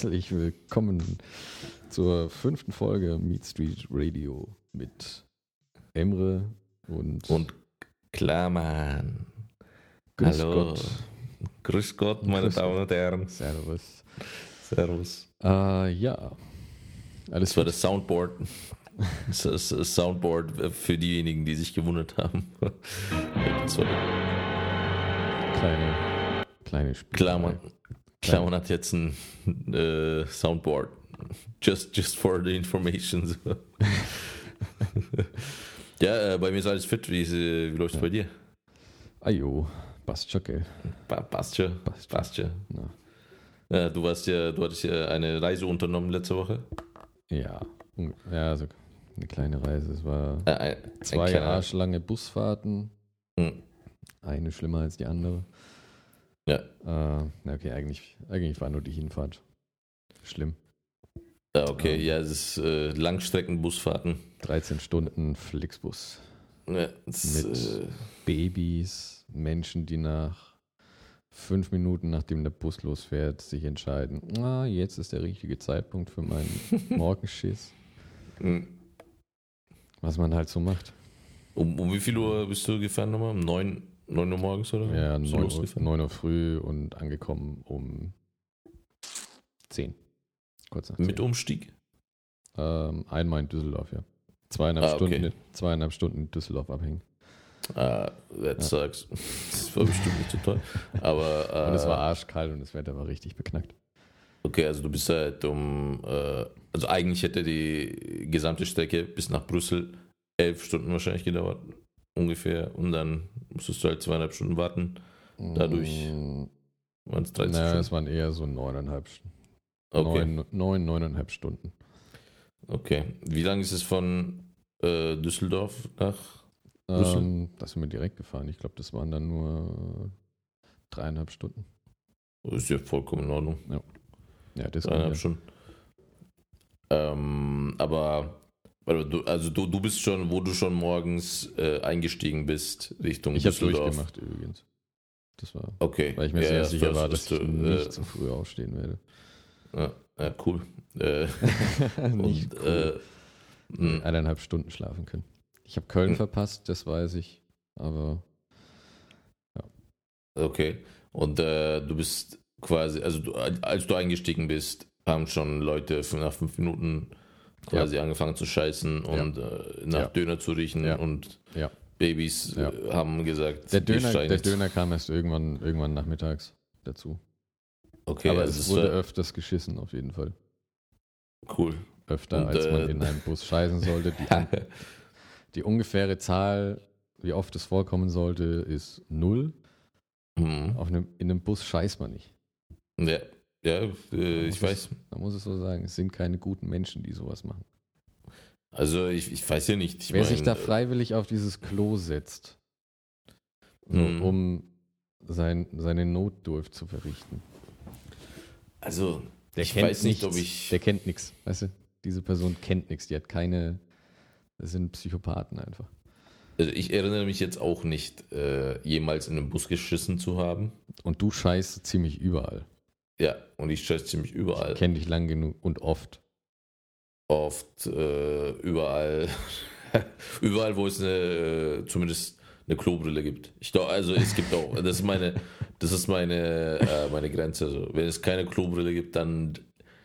Herzlich willkommen zur fünften Folge Meat Street Radio mit Emre und, Und Klarmann. Grüß Hallo. Gott. Grüß Gott, meine Grüß Damen und Herren. Servus. Servus. Äh, ja, alles Das war das Soundboard. Das das Soundboard für diejenigen, die sich gewundert haben. Kleine, kleine Spiel. Klarmann. Klarmann hat jetzt ein äh, Soundboard. Just, just for the information. ja, äh, bei mir ist alles fit. Wie, äh, wie läuft es bei dir? Ajo, passt schon, gell? Pa passt schon. Passt. Schon. Ja, du warst ja, du hattest ja eine Reise unternommen letzte Woche. ja, ja, also eine kleine Reise. Es war Äh, ein, ein zwei kleiner- arschlange Busfahrten, Hm. eine schlimmer als die andere. Ja, Äh, okay, eigentlich, eigentlich war nur die Hinfahrt schlimm. Ja, okay, Ja. ja, es ist äh, Langstreckenbusfahrten. 13 Stunden Flixbus. Ja, es, Mit- äh, Babys, Menschen, die nach fünf Minuten, nachdem der Bus losfährt, sich entscheiden, ah, jetzt ist der richtige Zeitpunkt für meinen Morgenschiss. mh. Was man halt so macht. um, um wie viel Uhr bist du gefahren nochmal? Um 9, 9 Uhr morgens oder? Ja, Bist du 9 Uhr, losgefahren? 9 Uhr früh und angekommen um 10. Kurz nach 10. Mit Umstieg? Ähm, einmal in Düsseldorf, ja. Zweieinhalb, Ah, okay. Stunden, zweieinhalb Stunden in Düsseldorf abhängen. Ah, that sucks. Das war bestimmt nicht so toll. Aber äh, Und es war arschkalt und das Wetter war richtig beknackt. okay, also du bist halt um, äh, also eigentlich hätte die gesamte Strecke bis nach Brüssel elf Stunden wahrscheinlich gedauert, ungefähr. Und dann musstest du halt zweieinhalb Stunden warten. Dadurch Mm, Waren es 13 Naja, es Stunden? waren eher so neuneinhalb, St- Okay. neun, neun, neuneinhalb Stunden. Okay. Wie lange ist es von äh, Düsseldorf nach Brüssel? Ähm, das sind wir direkt gefahren. Ich glaube, das waren dann nur dreieinhalb Stunden. Ist ja vollkommen in Ordnung. Ja, das Dreieinhalb ja. Stunden. Ähm, aber du, also du, du bist schon, wo du schon morgens äh, eingestiegen bist, Richtung Ich habe durchgemacht übrigens. Das war, Okay. weil ich mir Ja, sehr ja, sicher du war, dass hast ich du, nicht äh, zu früh aufstehen werde. Ja, ja, cool. Äh, nicht und, cool. äh, mh, Eineinhalb Stunden schlafen können. Ich habe Köln Hm. verpasst, das weiß ich. Aber okay. Und äh, du bist quasi, also du, als du eingestiegen bist, haben schon Leute nach fünf Minuten quasi angefangen zu scheißen und äh, nach Ja. Döner zu riechen Ja. und Ja. Babys Ja. äh, haben gesagt, der Döner, der. Döner kam erst irgendwann, irgendwann nachmittags dazu. Okay, aber also es wurde öfters geschissen, auf jeden Fall. cool. Öfter, Und, als man äh, in einem Bus scheißen sollte. Die, die ungefähre Zahl, wie oft es vorkommen sollte, ist null. Mhm. Auf einem, in einem Bus scheißt man nicht. Ja, ja äh, ich es- weiß. Man muss es so sagen, es sind keine guten Menschen, die sowas machen. Also ich, ich weiß ja nicht. Ich Wer sich mein, da freiwillig auf dieses Klo setzt, Mhm. um sein, seine Notdurft zu verrichten, Also der ich kennt weiß nicht, ob nichts. ich. Der kennt nichts, weißt du? Diese Person kennt nichts, die hat keine, das sind Psychopathen einfach. Also ich erinnere mich jetzt auch nicht, äh, jemals in einem Bus geschissen zu haben. Und du scheißt ziemlich überall. Ja, und ich scheiße ziemlich überall. Ich kenne dich lang genug und oft. Oft, äh, überall. überall, wo es eine, äh, zumindest eine Klobrille gibt. Ich glaube, also es gibt auch, das ist meine, das ist meine, äh, meine Grenze. Also, wenn es keine Klobrille gibt, dann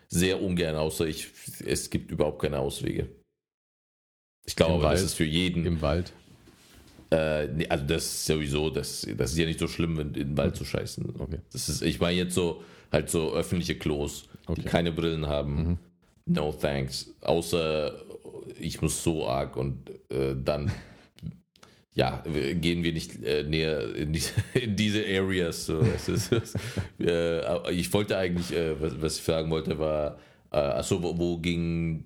sehr ungern, außer ich, es gibt überhaupt keine Auswege. Ich glaube, das ist für jeden. Im Wald. Äh, nee, also das ist sowieso, das, das ist ja nicht so schlimm, in in den Wald zu scheißen. Okay. Das ist, ich meine jetzt so, halt so öffentliche Klos, Okay. die keine Brillen haben. Mhm. No thanks. Außer ich muss so arg und äh, dann ja, gehen wir nicht äh, näher in, die, in diese Areas. So. Es ist, äh, aber ich wollte eigentlich, äh, was, was ich fragen wollte, war, äh, achso, wo, wo, ging,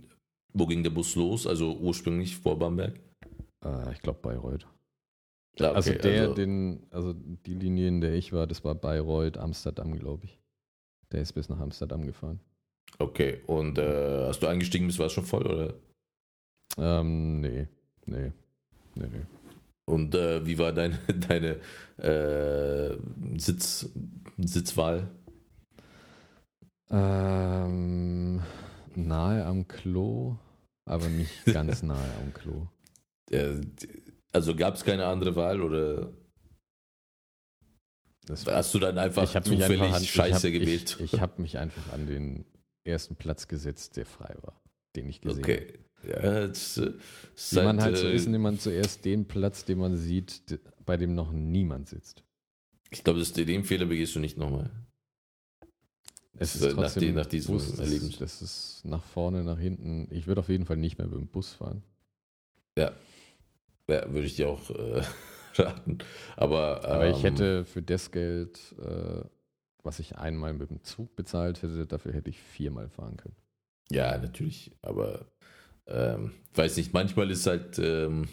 wo ging der Bus los? Also ursprünglich vor Bamberg? Äh, ich glaube Bayreuth. Ja, okay, also der, den, also die Linie, in der ich war, das war Bayreuth, Amsterdam, glaube ich. Der ist bis nach Amsterdam gefahren. Okay, und äh, hast du eingestiegen bist, war es schon voll, oder? Ähm, nee, nee, nee, nee. Und äh, wie war deine, deine äh, Sitz, Sitzwahl? Ähm, nahe am Klo, aber nicht ganz nahe am Klo. Also gab es keine andere Wahl oder Das hast du dann einfach ich habe zufällig einfach an, Scheiße ich hab, gewählt? Ich, ich habe mich einfach an den ersten Platz gesetzt, der frei war, den ich gesehen habe. okay. Ja, das, äh, Wie man halt so ist, nimmt man zuerst den Platz, den man sieht, bei dem noch niemand sitzt. Ich glaube, den Fehler begehst du nicht nochmal. Es Das, ist äh, nach trotzdem die- nach diesem Bus, das, Erlebnis. Das ist nach vorne, nach hinten. Ich würde auf jeden Fall nicht mehr mit dem Bus fahren. Ja, würde ich dir auch äh, raten. Aber, Aber ich ähm, hätte für das Geld, äh, was ich einmal mit dem Zug bezahlt hätte, dafür hätte ich viermal fahren können. Ja, natürlich. Aber ähm, weiß nicht, manchmal ist halt ähm,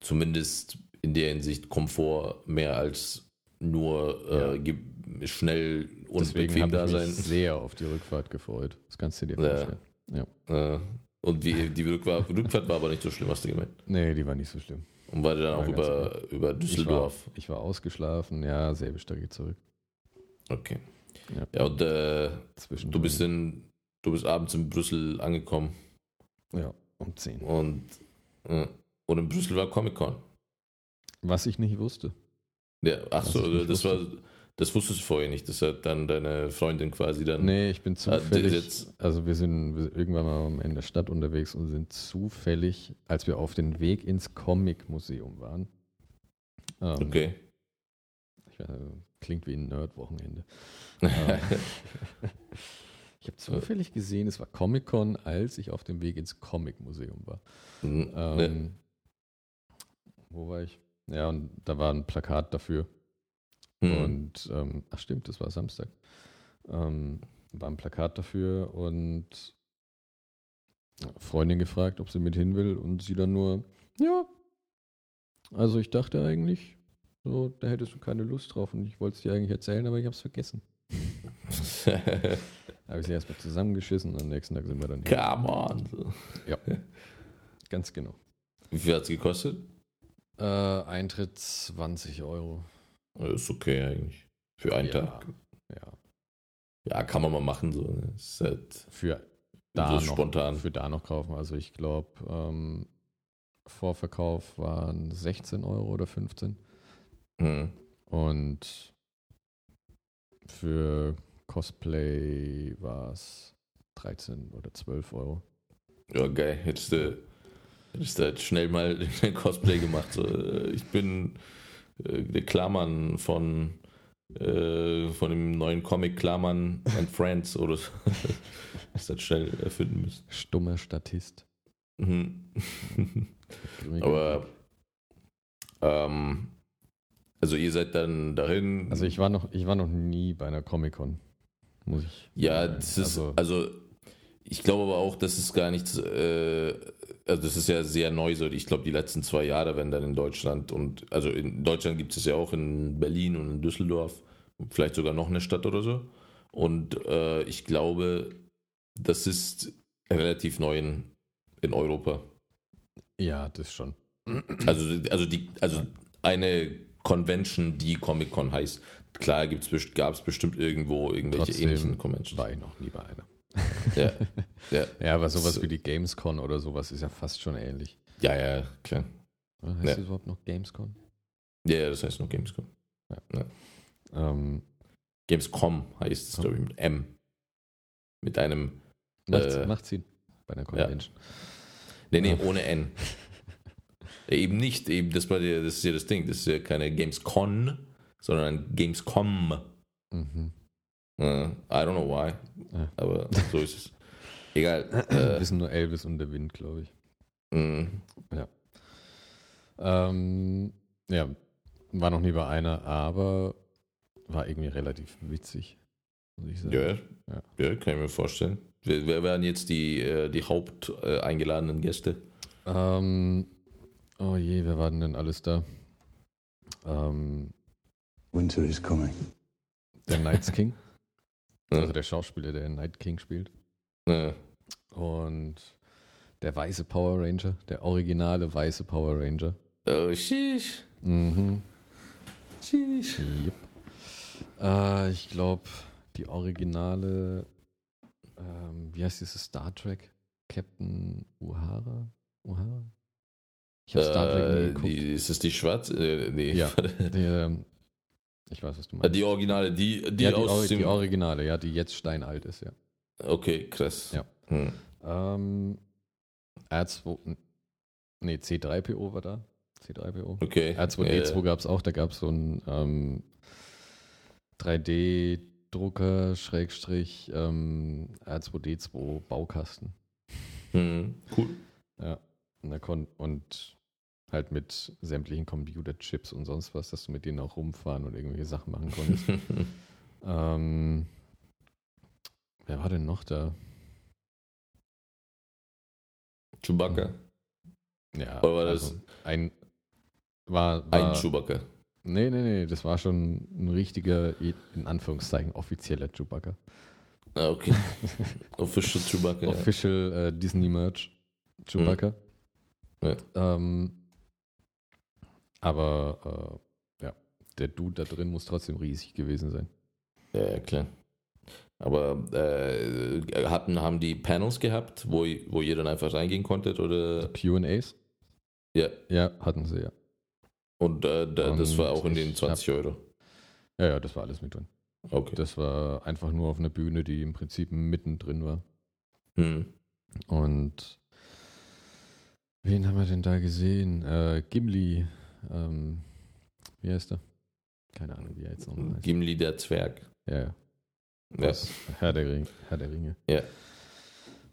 zumindest in der Hinsicht Komfort mehr als nur äh, ge- schnell und Deswegen bequem da ich mich sein. sehr auf die Rückfahrt gefreut. Das kannst du dir Ja. vorstellen. Äh, und wie, die Rückfahrt, Rückfahrt war aber nicht so schlimm, hast du gemeint. Nee, die war nicht so schlimm. Und war dann War auch über, über Düsseldorf. Ich war, ich war ausgeschlafen, ja, selbe Strecke zurück. Okay. Ja. Ja, und äh, Zwischen du bist in, du bist abends in Brüssel angekommen Ja, um 10. und, äh, und in Brüssel war Comic-Con. Was ich nicht wusste. Ja, ach Was so, das wusste. war, das wusstest du vorher nicht. Das hat dann deine Freundin quasi dann. Nee, ich bin zufällig. jetzt- also wir sind wir sind irgendwann mal in der Stadt unterwegs und sind zufällig, als wir auf den Weg ins Comic-Museum waren. Ähm, Okay. Ich, weiß, klingt wie ein Nerd-Wochenende. Ähm, ich habe zufällig gesehen, es war Comic-Con, als ich auf dem Weg ins Comic-Museum war. Mhm. Ähm, Wo war ich? Ja, und da war ein Plakat dafür. Hm. Und, ähm, ach stimmt, das war Samstag. Ähm, war ein Plakat dafür und Freundin gefragt, ob sie mit hin will und sie dann nur, ja. Also ich dachte eigentlich, so, da hättest du keine Lust drauf und ich wollte es dir eigentlich erzählen, aber ich habe es vergessen. Da habe ich sie erstmal zusammengeschissen und am nächsten Tag sind wir dann hier. Come on. So. Ganz genau. Wie viel hat es gekostet? Äh, Eintritt 20 Euro. Ist okay eigentlich. Für einen ja, Tag. Ja. Ja, kann man mal machen. So. ne? Ist halt Für da, so noch, spontan. für da noch kaufen. Also ich glaube, ähm, Vorverkauf waren 16 Euro oder 15. Hm. Und für Cosplay war es 13 oder 12 Euro. Ja, geil. Hättest du, hättest du halt schnell mal ein Cosplay gemacht. So, ich bin äh, Klarmann von, äh, von dem neuen Comic Klarmann and Friends oder so. Das hat schnell erfinden müssen. Stummer Statist. Mhm. Aber ähm, also ihr seid dann dahin. Also ich war noch, ich war noch nie bei einer Comic-Con. Muss ich. Ja, das ist, also, also, ich glaube aber auch, das ist gar nichts, äh, also das ist ja sehr neu so. Ich glaube, die letzten zwei Jahre, wenn dann in Deutschland und, also in Deutschland gibt es ja auch in Berlin und in Düsseldorf, vielleicht sogar noch eine Stadt oder so. Und äh, ich glaube, das ist relativ neu in, in Europa. ja, das schon. Also, also, die, also eine Convention, die Comic-Con heißt. Klar gab es bestimmt irgendwo irgendwelche Trotzdem ähnlichen Conventions. War ich noch nie bei einer. Ja, ja, Ja, aber sowas So. wie die Gamescon oder sowas ist ja fast schon ähnlich. ja, ja, klar. Oder? Heißt Ja. das überhaupt noch Gamescon? Ja, ja, das heißt noch Gamescom. Ähm, Gamescom heißt es, glaube ich, mit M. Mit einem, macht's, Äh, macht's bei einer Convention. nee, nee, Ja. ohne N. Ja, eben nicht, eben, das, war der, das ist ja das Ding, das ist ja keine Gamescon, sondern Gamescom. Mhm. Äh, I don't know why, Ja. aber so ist es. Egal. Äh, Wissen nur Elvis und der Wind, glaube ich. mh, Ähm, ja, war noch nie bei einer, aber war irgendwie relativ witzig, muss ich sagen. ja, Ja. ja, kann ich mir vorstellen. Wer, wer wären jetzt die, äh, die Haupt äh, eingeladenen Gäste? Ähm, oh je, wer war denn denn alles da? Ähm, Winter is coming. der Night's King, Ja. also der Schauspieler, der Night King spielt. Äh, Und der weiße Power Ranger, der originale weiße Power Ranger. oh, sheesh. Mhm. Sheesh. Yep. Äh, ich glaube, die originale ähm, wie heißt dieses Star Trek? Captain Uhara? Uhara? Ich habe Star Trek nie Äh, geguckt. die, ist es die schwarze? Äh, nee. Ja. Die, ähm, ich weiß, was du Ah, meinst. die Originale, die, die ja, die, aus Ori dem. die Originale, ja, die jetzt steinalt ist, ja. okay, krass. Ja. Hm. Ähm, R2, nee, C3PO war da. C3PO. Okay. R2D2 Äh, gab es auch, da gab es so einen ähm, 3D-Drucker, Schrägstrich, ähm, R2D2 Baukasten. hm, cool. Ja. Und, und halt mit sämtlichen Computerchips und sonst was, dass du mit denen auch rumfahren und irgendwelche Sachen machen konntest. ähm, wer war denn noch da? Chewbacca. Ja, Oder war das- also ein war, war Ein Chewbacca. Nee, nee, nee, das war schon ein richtiger, in Anführungszeichen, offizieller Chewbacca. Ah, okay. Official Chewbacca. ja. Official äh, Disney Merch Chewbacca. Ja. Ähm, aber äh, ja, der Dude da drin muss trotzdem riesig gewesen sein. Ja, klar. Aber äh, hatten, haben die Panels gehabt, wo, wo ihr dann einfach reingehen konntet? Oder? QAs? Ja. Ja, hatten sie, ja. Und äh, da, das Und war auch in den ich 20 Euro. Ja, ja, das war alles mit drin. Okay. Das war einfach nur auf einer Bühne, die im Prinzip mittendrin war. Hm. Und wen haben wir denn da gesehen? Äh, Gimli. Ähm, wie heißt er? Keine Ahnung, wie er jetzt nochmal heißt. Gimli der Zwerg. Ja, ja. Ja. Aus Herr der, Ring, Herr der Ringe. Ja.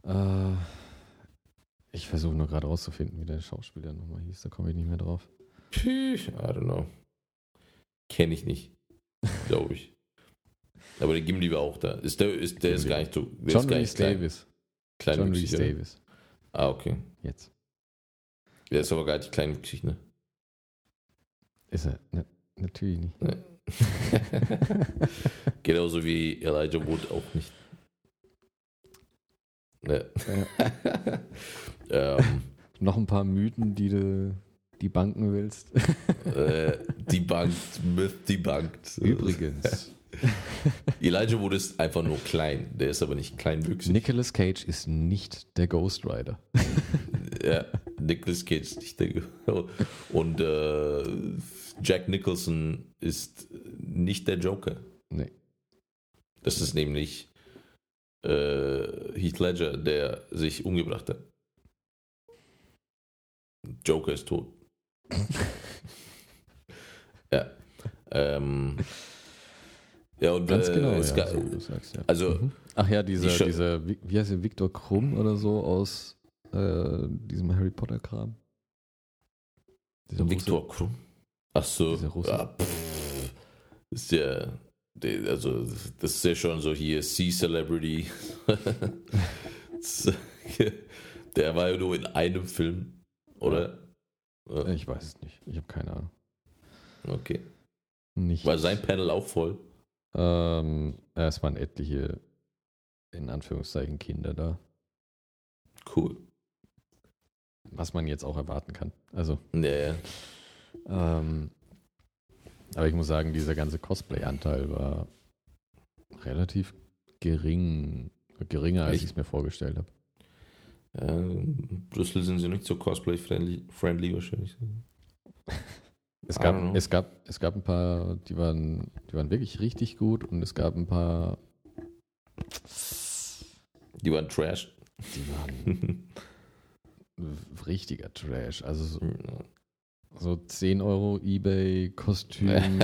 Äh, ich versuche nur gerade rauszufinden, wie der Schauspieler nochmal hieß. Da komme ich nicht mehr drauf. Puh, I don't know. Kenne ich nicht. Glaube ich. Aber der Gimli war auch da. Ist der, ist, der ist gar nicht so. John klein, Davis. klein John oder? Davis. Ah, okay. Jetzt. Der ist aber gar nicht kleinwüchsig, ne? Ist er? Ne, natürlich nicht. Genauso wie Elijah Wood auch nicht. Ne. ähm, Noch ein paar Mythen, die du die banken willst. äh, debunked, Myth debunked. Übrigens, Elijah Wood ist einfach nur klein. Der ist aber nicht kleinwüchsig. Nicolas Cage ist nicht der Ghost Rider. Ja, Nicolas Cage nicht der. Und äh, Jack Nicholson ist nicht der Joker. Nee. Das ist nämlich äh, Heath Ledger, der sich umgebracht hat. Joker ist tot. ja. Ähm, ja, und Ganz äh, genau, ja, so sagst, ja. also Mhm. Ach ja, dieser, Die dieser, wie wie heißt der, Victor Krumm oder so aus äh, diesem Harry Potter Kram? Dieser Viktor Krumm. Ach so. Ja, pff, ist ja, der, also das ist ja schon so hier C-Celebrity. der war ja nur in einem Film, oder? Russe. Ich weiß es nicht. Ich habe keine Ahnung. Okay. Nicht. War sein Panel auch voll? Ähm, ja, es waren etliche, in Anführungszeichen, Kinder da. Cool. Was man jetzt auch erwarten kann. Also, ja. ähm, aber ich muss sagen, dieser ganze Cosplay-Anteil war relativ gering. Geringer, als ich es mir vorgestellt habe. ja. in Brüssel sind sie nicht so cosplay-friendly friendly wahrscheinlich. Es gab, es gab, es gab ein paar, die waren, die waren wirklich richtig gut und es gab ein paar, Die waren trash. die waren richtiger Trash. Also so, so 10 Euro Ebay-Kostüm.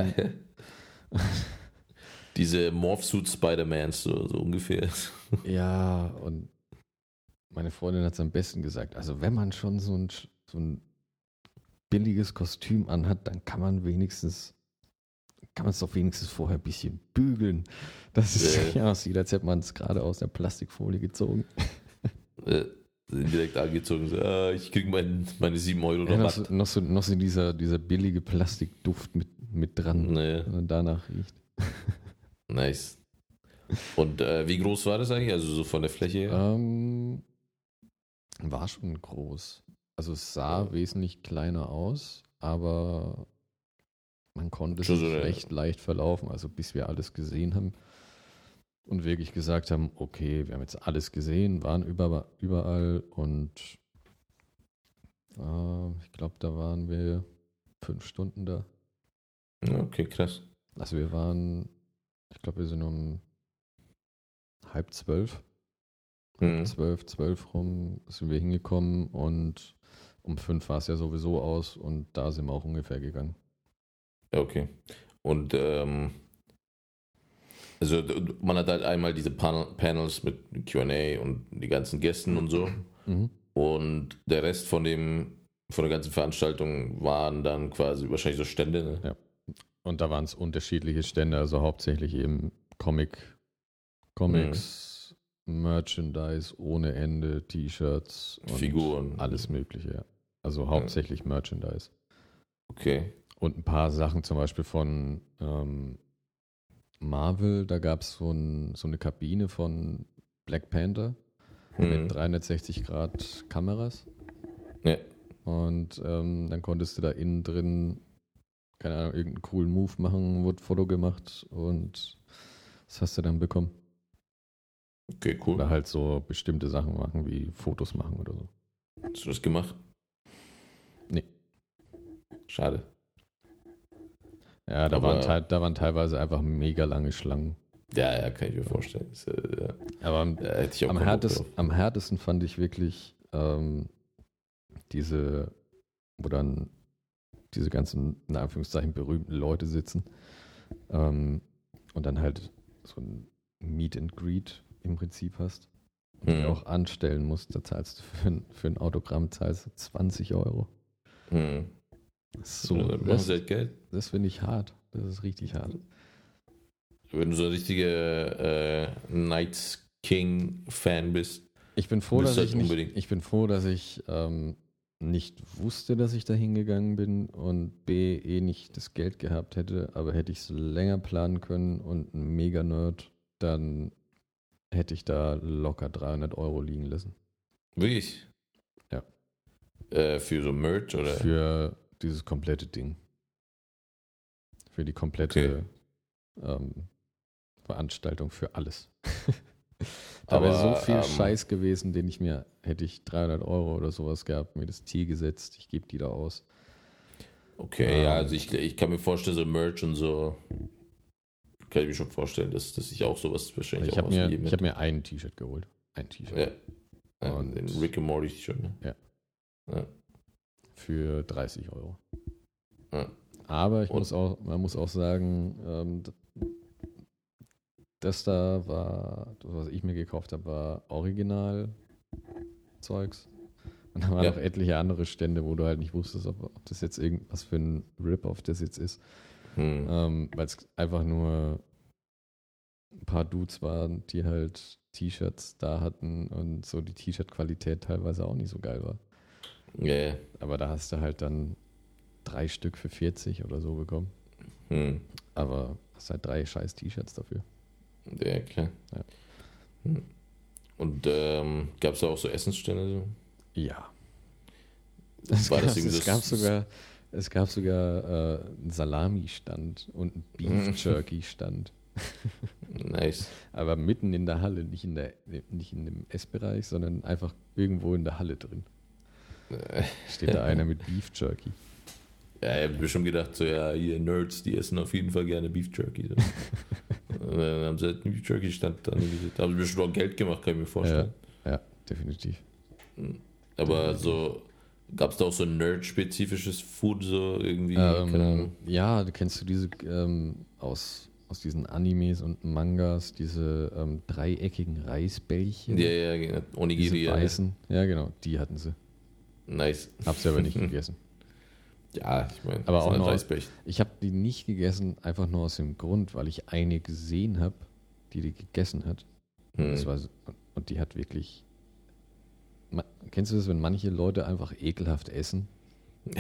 Diese Morphsuit Spider-Mans, so, so ungefähr. ja, und meine Freundin hat es am besten gesagt. Also wenn man schon so ein, so ein billiges Kostüm anhat, dann kann man wenigstens, kann man es doch wenigstens vorher ein bisschen bügeln, dass es Ja. nicht aussieht, als hätte man es gerade aus der Plastikfolie gezogen. Äh, direkt angezogen. So, ah, ich krieg mein, meine 7 Euro Ja, noch, Rabatt. noch, so, noch so dieser, dieser billige Plastikduft mit, mit dran, wenn man danach riecht. nice. Und äh, wie groß war das eigentlich? Also so von der Fläche her? Ähm, war schon groß. Also es sah Ja. wesentlich kleiner aus, aber man konnte Schon sich so recht leicht verlaufen. Also bis wir alles gesehen haben, und wirklich gesagt haben, okay, wir haben jetzt alles gesehen, waren über, überall und äh, ich glaube, da waren wir fünf Stunden da. Okay, krass. Also wir waren, ich glaube, wir sind um halb zwölf, Mhm. zwölf, zwölf rum sind wir hingekommen und um fünf war es ja sowieso aus und da sind wir auch ungefähr gegangen. Ja, okay. Und ähm, also man hat halt einmal diese Panel Panels mit QA und die ganzen Gästen und so. Mhm. Und der Rest von dem, von der ganzen Veranstaltung waren dann quasi wahrscheinlich so Stände. Ne? Ja. Und da waren es unterschiedliche Stände, also hauptsächlich eben Comic, Comics, Merchandise ohne Ende, T-Shirts Figuren. alles Mögliche. Ja. Also hauptsächlich Merchandise. Okay. Und ein paar Sachen zum Beispiel von ähm, Marvel, da gab es so, ein, so eine Kabine von Black Panther Mhm. mit 360 Grad Kameras. Ja. Und ähm, dann konntest du da innen drin, keine Ahnung, irgendeinen coolen Move machen, wurde Foto gemacht und das hast du dann bekommen. Okay, cool. Oder halt so bestimmte Sachen machen, wie Fotos machen oder so. Hast du das gemacht? Nee. Schade. Ja, da, Aber- waren, da waren teilweise einfach mega lange Schlangen. Ja, ja, kann ich mir vorstellen. Das, äh. Aber am, härtesten, drauf. am härtesten fand ich wirklich ähm, diese, wo dann diese ganzen, in Anführungszeichen, berühmten Leute sitzen ähm, und dann halt so ein Meet and Greet im Prinzip hast. Und Mhm. auch anstellen musst, da zahlst du für ein, für ein Autogramm zahlst du 20 Euro. Mhm. So, dann das, sie halt Geld. das finde ich hart. Das ist richtig hart. Wenn du so ein richtiger äh, Night King Fan bist. Ich bin froh, dass halt ich nicht, unbedingt. ich bin froh, dass ich ähm, nicht wusste, dass ich da hingegangen bin und B eh nicht das Geld gehabt hätte, aber hätte ich es länger planen können und ein Mega-Nerd, dann hätte ich da locker 300 Euro liegen lassen. Wirklich? Ja. Äh, für so Merch oder? Für dieses komplette Ding. Für die komplette ähm, Veranstaltung, für alles. da wäre so viel ähm, Scheiß gewesen, den ich mir, hätte ich 300 Euro oder sowas gehabt, mir das Ziel gesetzt, ich gebe die da aus. Okay, ja, Ähm. also ich, ich kann mir vorstellen, so Merch und so. Kann ich mir schon vorstellen, dass, dass ich auch sowas wahrscheinlich Ich auch habe mir, ich hab mir ein T-Shirt geholt. Ein T-Shirt. Ja. ja Und- den Rick and Morty schon. Ne? Ja. ja. Für 30 Euro. Ja. Aber ich Und- muss auch, man muss auch sagen, ähm, das da war, das, was ich mir gekauft habe, war Original-Zeugs. Und da waren Ja. noch etliche andere Stände, wo du halt nicht wusstest, ob, ob das jetzt irgendwas für ein Rip-Off das jetzt ist. Hm. Ähm, Weil es einfach nur ein paar Dudes waren, die halt T-Shirts da hatten und so die T-Shirt-Qualität teilweise auch nicht so geil war. Ja. Aber da hast du halt dann drei Stück für 40 oder so bekommen. Hm. Aber hast halt drei scheiß T-Shirts dafür. Ja, klar. Ja. Hm. Und ähm, gab es da auch so Essensstände? Ja. Es, War gab, das irgendwie es gab sogar, es gab sogar äh, einen Salami-Stand und einen Beef Jerky-Stand. Nice. Aber mitten in der Halle, nicht in, der, nicht in dem Essbereich, sondern einfach irgendwo in der Halle drin. Äh, Steht da einer mit Beef Jerky. Ja, ich hab mir schon gedacht, so, ja, hier Nerds, die essen auf jeden Fall gerne Beef Jerky. So. Dann haben sie halt einen Beef Jerky stand da. Da haben sie schon auch Geld gemacht, kann ich mir vorstellen. Ja, definitiv. Aber so, gab es da auch so Nerd-spezifisches Food, so irgendwie? Ähm, ja, du kennst du diese ähm, aus, aus diesen Animes und Mangas, diese ähm, dreieckigen Reisbällchen? Ja, ja, genau. diese Onigiri. ja. weißen. Ja, genau, die hatten sie. Nice. Hab sie aber nicht gegessen. Ja, ich meine, Aber auch noch-. Ich habe die nicht gegessen, einfach nur aus dem Grund, weil ich eine gesehen habe, die die gegessen hat. Hm. Das war, und die hat wirklich. Kennst du das, wenn manche Leute einfach ekelhaft essen?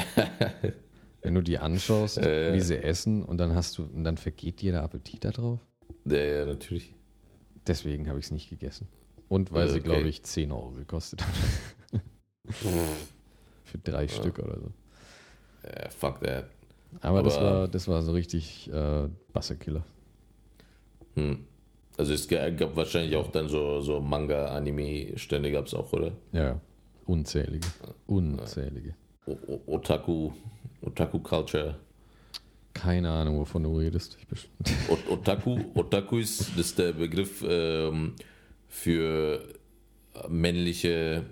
Wenn du die anschaust, Äh. wie sie essen und dann hast du, und dann vergeht dir der Appetit darauf. ja, ja, natürlich. Deswegen habe ich es nicht gegessen. Und weil Äh, sie, okay. glaube ich, 10 Euro gekostet hat. Für drei Stück oder so. Ja, fuck that. Aber, das, Aber- war, das war so richtig äh, Basserkiller. Hm. Also es ga- gab wahrscheinlich auch dann so, so Manga-Anime-Stände gab es auch, oder? Ja, unzählige. Unzählige. O O Otaku, Otaku-Culture. Keine Ahnung, wovon du redest. Otaku, Otaku ist, das ist der Begriff ähm, für männliche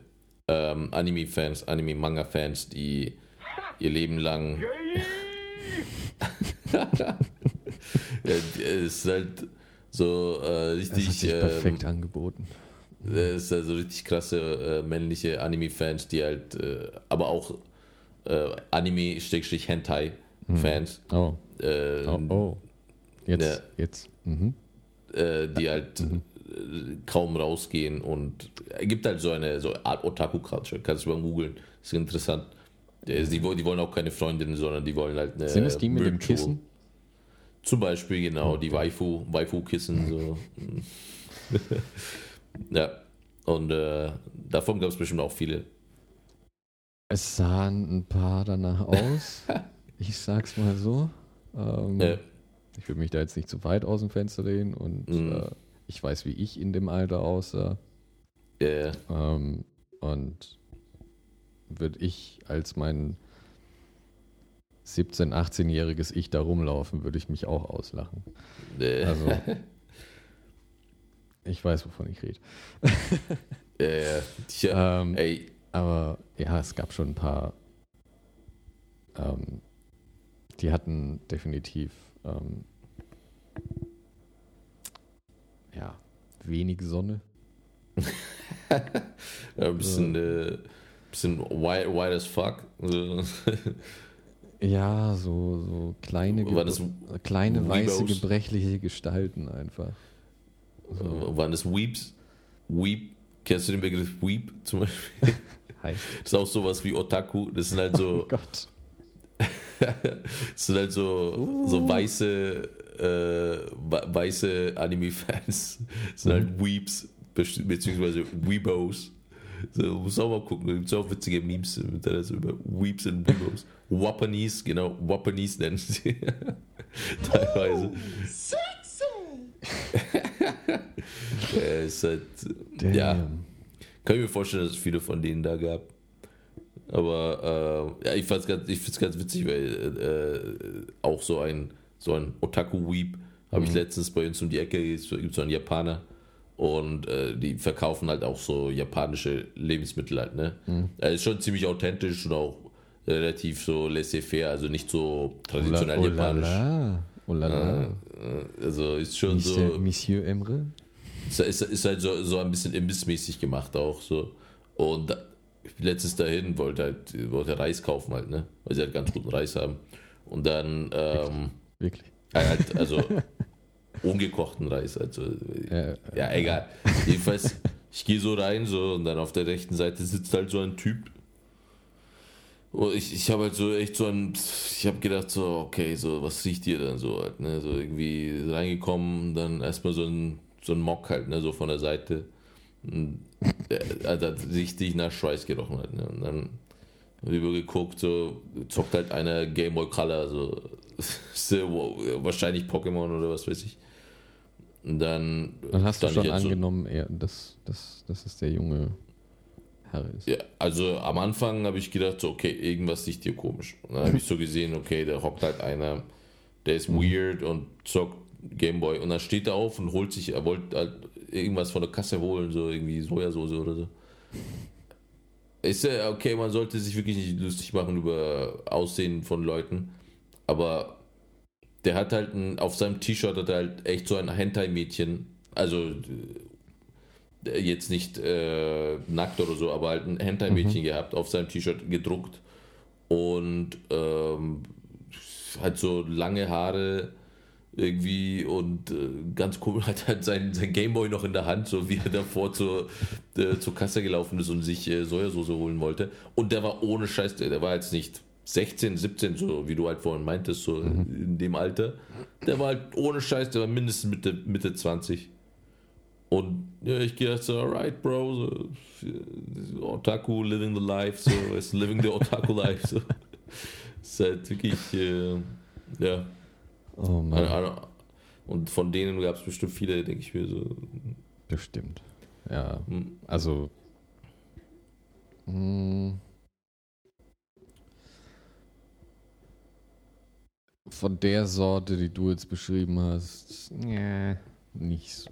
ähm, Anime-Fans, Anime-Manga-Fans, die ihr Leben lang. ja, ist halt so äh, Das hat richtig. ähm, perfekt angeboten. Das ist also richtig krasse äh, männliche Anime-Fans, die halt, äh, aber auch äh, Anime-Hentai-Fans, Oh, äh, oh, oh. Jetzt, Ja. jetzt. Mhm. äh, die halt äh, kaum rausgehen und es gibt halt so eine so Art Otaku-Culture, kannst du mal googeln, ist interessant. Die, die, wollen- die wollen auch keine Freundinnen, sondern die wollen halt eine Sind es die mit dem Virtual- Kissen? Zum Beispiel, genau, die Waifu, Waifu-Kissen, so. ja, und äh, davon gab es bestimmt auch viele. Es sahen ein paar danach aus. ich sag's mal so. Ähm, Ja. Ich will mich da jetzt nicht zu weit aus dem Fenster lehnen und Mhm. äh, ich weiß, wie ich in dem Alter aussah. Ja, Ähm, und würde ich als mein 17-, 18-jähriges Ich da rumlaufen, würde ich mich auch auslachen. äh, Also, ich weiß, wovon ich rede. ja, ja. Tja, Ähm, ey, aber ja, es gab schon ein paar, ähm, die hatten definitiv ähm, ja, wenig Sonne. ein bisschen, äh, bisschen white, white as fuck. So. Ja, so, so kleine, kleine weiße, Weebos? gebrechliche Gestalten einfach. So, Waren das Weeps? Weep? Kennst du den Begriff Weep zum Beispiel? heißt. Das ist auch sowas wie Otaku. Das sind halt so, Oh Gott. das sind halt so, so weiße, äh, we- weiße Anime-Fans. Sind halt Weeps, besti- beziehungsweise Weebos. So, muss auch mal gucken, da gibt es auch witzige Memes im Internet so über Weeps und Weebos. Wappanese, genau, Wappanese nennen sie. Teilweise. äh, ist halt, Damn. ja, kann ich mir vorstellen, dass es viele von denen da gab. Aber äh, ja, ich ganz, ich find's ganz witzig, weil äh, auch so ein so ein Otaku-Weep habe ich letztens bei uns um die Ecke, es gibt so einen Japaner und äh, die verkaufen halt auch so japanische Lebensmittel halt, ne? Er ist schon ziemlich authentisch und auch relativ so laissez-faire, also nicht so traditionell oh la japanisch. la. Oh la la. Äh, Also ist schon Monsieur, so, Monsieur Emre? ist, ist, ist halt so, so ein bisschen imbissmäßig gemacht auch so. Und da, ich bin letztens dahin, wollte halt wollte Reis kaufen halt, ne? Weil sie halt ganz guten Reis haben. Und dann, ähm, Wirklich. halt, also ungekochten Reis, also Ja, ja, egal. Jedenfalls, ich gehe so rein so und dann auf der rechten Seite sitzt halt so ein Typ. Und ich, ich habe halt so echt so ein, ich habe gedacht so, okay, so was riecht hier dann so halt, ne, so irgendwie reingekommen, dann erstmal so ein, so ein Mock halt, ne, so von der Seite. Und, äh, also hat richtig nach Schweiß gerochen halt, ne, und dann rüber geguckt, so zockt halt einer Game Boy Color, so wahrscheinlich Pokémon oder was weiß ich. Und dann, Dann hast du schon halt so- angenommen, er, dass, dass, dass es der junge Herr ist. Ja, also am Anfang habe ich gedacht, so, okay, irgendwas riecht hier komisch. Und dann habe ich so gesehen, okay, da hockt halt einer, der ist weird und zockt Gameboy. Und dann steht er auf und holt sich, er wollte halt irgendwas von der Kasse holen, so irgendwie Sojasauce oder so. Ist ja okay, man sollte sich wirklich nicht lustig machen über Aussehen von Leuten, aber der hat halt ein, auf seinem T-Shirt hat er halt echt so ein Hentai-Mädchen, also äh, jetzt nicht äh, nackt oder so, aber halt ein Hentai-Mädchen gehabt, auf seinem T-Shirt gedruckt. Und ähm, hat so lange Haare irgendwie und äh, ganz cool hat halt sein, sein Gameboy noch in der Hand, so wie er davor zur, äh, zur Kasse gelaufen ist und sich äh, Sojasauce holen wollte. Und der war ohne Scheiß, der, der war jetzt nicht 16, 17, so wie du halt vorhin meintest, so in dem Alter. Der war halt ohne Scheiß, der war mindestens Mitte, Mitte 20. Und ja, ich gedacht so, alright, Bro, so, äh, Otaku living the life, so, ist living the Otaku life, so. Ist halt wirklich, äh, ja, Oh Mann. Und von denen gab es bestimmt viele, denke ich mir so. Bestimmt. Ja. hm, Also. mh, Von der Sorte, die du jetzt beschrieben hast, ja, nicht so.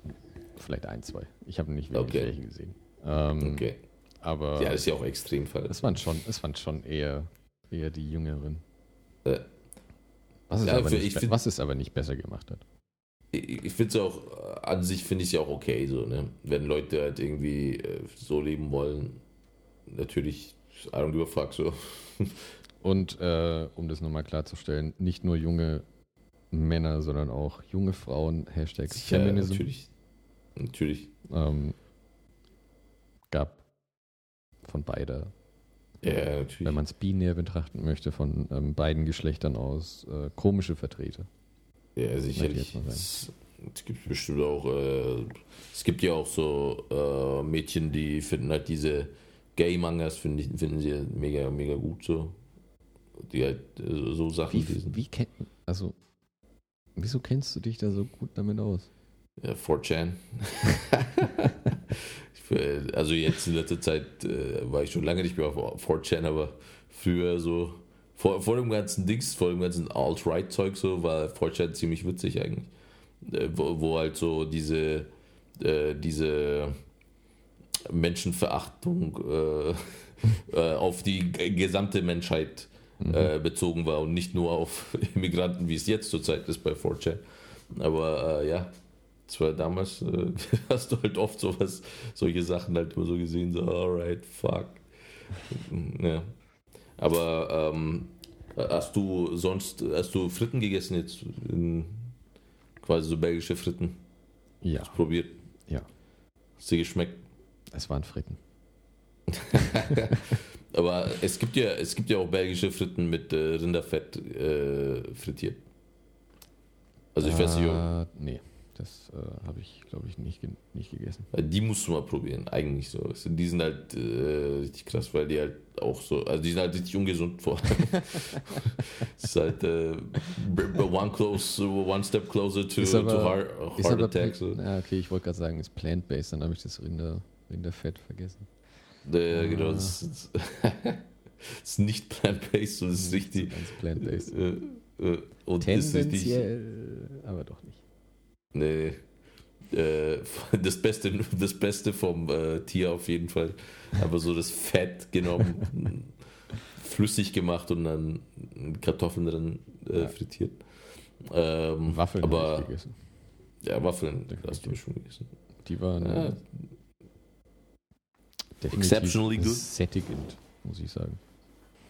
Vielleicht ein, zwei. Ich habe nicht wirklich Okay. welche gesehen. Ähm, Okay. Aber Ja, das ist ja auch Extremfall. es waren schon, es waren schon eher, eher die Jüngeren. Äh, Was es, Ja, aber für- nicht, find- was es aber nicht besser gemacht hat. Ich, ich finde es auch, äh, an sich finde ich es ja auch okay, so, ne? Wenn Leute halt irgendwie äh, so leben wollen, natürlich, I don't give a fuck, so. Und äh, um das nochmal klarzustellen, nicht nur junge Männer, sondern auch junge Frauen, Hashtag Sicher, Feminism. natürlich. Natürlich. Ähm, gab von beider, Ja, natürlich. wenn man es binär betrachten möchte, von ähm, beiden Geschlechtern aus äh, komische Vertreter. Ja, sicherlich. Es, es gibt bestimmt auch, äh, es gibt ja auch so äh, Mädchen, die finden halt diese Gay-Mangas, finden, die- finden sie mega, mega gut so. Die halt äh, so Sachen Wie, lesen. wie kennt, also, wieso kennst du dich da so gut damit aus? Ja, 4chan. Ich, äh, also jetzt in letzter Zeit äh, war ich schon lange nicht mehr auf 4chan, aber früher so, vor, vor dem ganzen Dings, vor dem ganzen Alt-Right-Zeug so, war 4chan ziemlich witzig eigentlich. Äh, wo, wo halt so diese, äh, diese Menschenverachtung äh, auf die gesamte Menschheit Mhm. äh, bezogen war und nicht nur auf Immigranten, wie es jetzt zurzeit ist bei 4chan. Aber äh, ja, das war damals, äh, hast du halt oft sowas, solche Sachen halt immer so gesehen, so, alright, fuck. Ja. Aber ähm, hast du sonst, hast du Fritten gegessen jetzt? In, quasi so belgische Fritten Ja, probiert? Ja. Hast dir geschmeckt? es waren Fritten. Aber es gibt ja, es gibt ja auch belgische Fritten mit äh, Rinderfett äh, frittiert. Also ich weiß nicht, ob, Äh, nee, das äh, habe ich, glaube ich, nicht, nicht gegessen. die musst du mal probieren, eigentlich so. Die sind halt äh, richtig krass, weil die halt auch so, also die sind halt richtig ungesund vor. es ist halt äh, one close, one step closer to, Ist to aber- heart, heart aber, attack. So. ja, okay, ich wollte gerade sagen, ist plant-based, dann habe ich das Rinder, Rinderfett vergessen. Äh, genau, das ist, das ist nicht plant-based, so das ist richtig. Ganz plant-based. Äh, äh, und ist richtig. Tendenziell, aber doch nicht. Nee. Äh, das Beste, das Beste vom äh, Tier auf jeden Fall. Aber so das Fett genommen, flüssig gemacht und dann Kartoffeln drin äh, Ja. frittiert. Ähm, Waffeln aber gegessen. ja, Waffeln hast du schon gegessen. Die waren Ja, definitiv Exceptionally good. sättigend, muss ich sagen.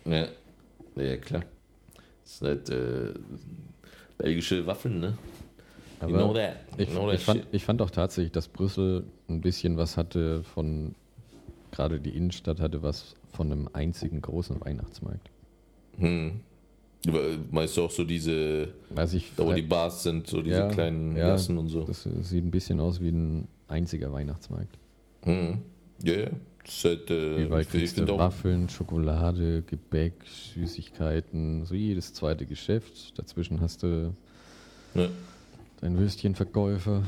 ja, ja klar. Das sind halt äh, belgische Waffeln, ne? Aber you know that. ich, you know that ich, fand, ich fand auch tatsächlich, dass Brüssel ein bisschen was hatte von, gerade die Innenstadt hatte was von einem einzigen großen Weihnachtsmarkt. Hm. Aber Meinst du auch so diese, Weiß ich, da wo die Bars sind, so diese Ja, kleinen ja. Gassen und so? das sieht ein bisschen aus wie ein einziger Weihnachtsmarkt. Hm. Ja, ja. Äh, Überall kriegst du Waffeln, Schokolade, Gebäck, Süßigkeiten, so jedes zweite Geschäft. Dazwischen hast du Ja. deinen Würstchenverkäufer,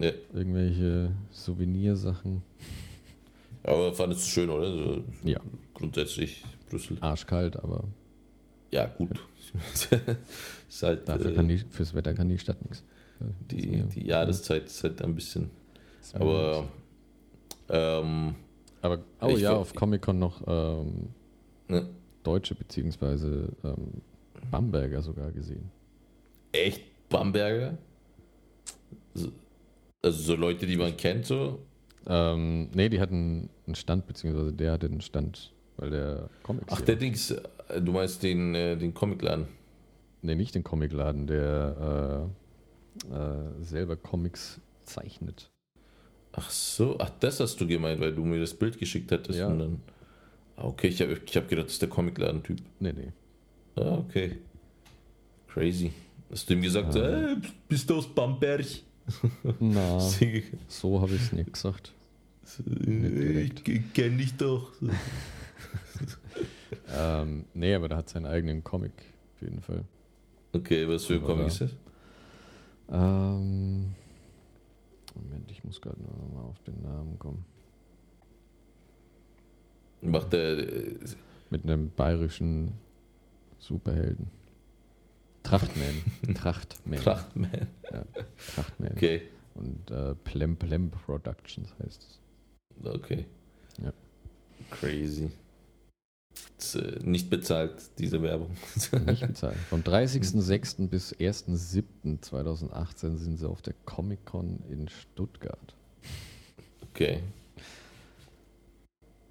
Ja. irgendwelche Souvenirsachen. Aber fandest du schön, oder? So, Ja. Grundsätzlich Brüssel. Arschkalt, aber Ja, gut. ist halt, dafür äh, kann die, fürs Wetter kann die Stadt nichts. die, die Jahreszeit ist halt ein bisschen. Aber. Ähm, aber oh ja, auf Comic-Con noch ähm, ne, Deutsche beziehungsweise ähm, Bamberger sogar gesehen. echt Bamberger? So- Also so Leute, die man kennt, so. Ähm, nee, die hatten einen Stand, beziehungsweise der hatte einen Stand, weil der Comics. Ach, der Dings, äh, du meinst den, äh, den Comicladen. Nee, nicht den Comicladen, der äh, äh, selber Comics zeichnet. Ach so, ach, das hast du gemeint, weil du mir das Bild geschickt hattest. Ja. Und dann, Ah, okay, ich habe ich hab gedacht, das ist der Comicladen-Typ. Nee, nee. Ah, okay. Crazy. Hast du ihm gesagt, Ah. äh, bist du aus Bamberg? Na, ich so habe ich es nicht gesagt. direkt. kenne dich doch. Ähm, nee, aber der hat seinen eigenen Comic, auf jeden Fall. Okay, was für ein Comic ist das? Ähm, Moment, ich muss gerade noch mal auf den Namen kommen. Macht der. äh, Mit einem bayerischen Superhelden. Trachtman. Trachtman. Trachtman. Ja, Trachtman. Okay. Und äh, Plem Plem Productions heißt es. Okay. Ja. Crazy. Äh, nicht bezahlt, diese Werbung. Nicht bezahlt. Vom 30.06. bis 1.07.2018 sind sie auf der Comic-Con in Stuttgart. Okay.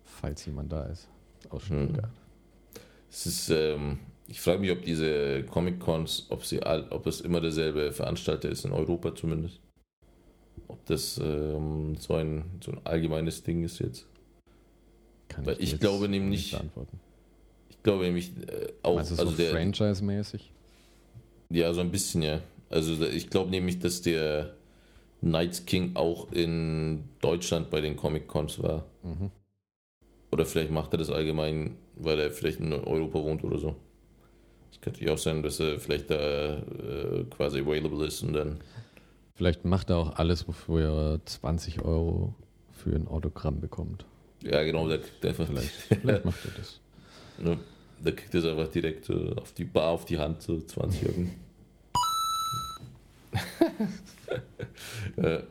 Falls jemand da ist. Aus Hm. Stuttgart. Es ist, ähm, ich frage mich, ob diese Comic-Cons, ob sie ob es immer derselbe Veranstalter ist, in Europa zumindest. Ob das ähm, so, ein, so ein allgemeines Ding ist jetzt. Kann Weil ich jetzt glaube nämlich-. Ich glaube nämlich äh, auch, so also der, Franchise-mäßig? ja, so ein bisschen, ja. Also ich glaube nämlich, dass der Night King auch in Deutschland bei den Comic-Cons war. Mhm. Oder vielleicht macht er das allgemein, weil er vielleicht in Europa wohnt oder so. Es könnte ja auch sein, dass er vielleicht da äh, quasi available ist und dann. Vielleicht macht er auch alles, wofür er 20 Euro für ein Autogramm bekommt. Ja, genau, der kriegt einfach. Vielleicht, vielleicht macht er das. Ne, der kriegt das einfach direkt so auf die Bar, auf die Hand, so 20 Euro. äh, äh.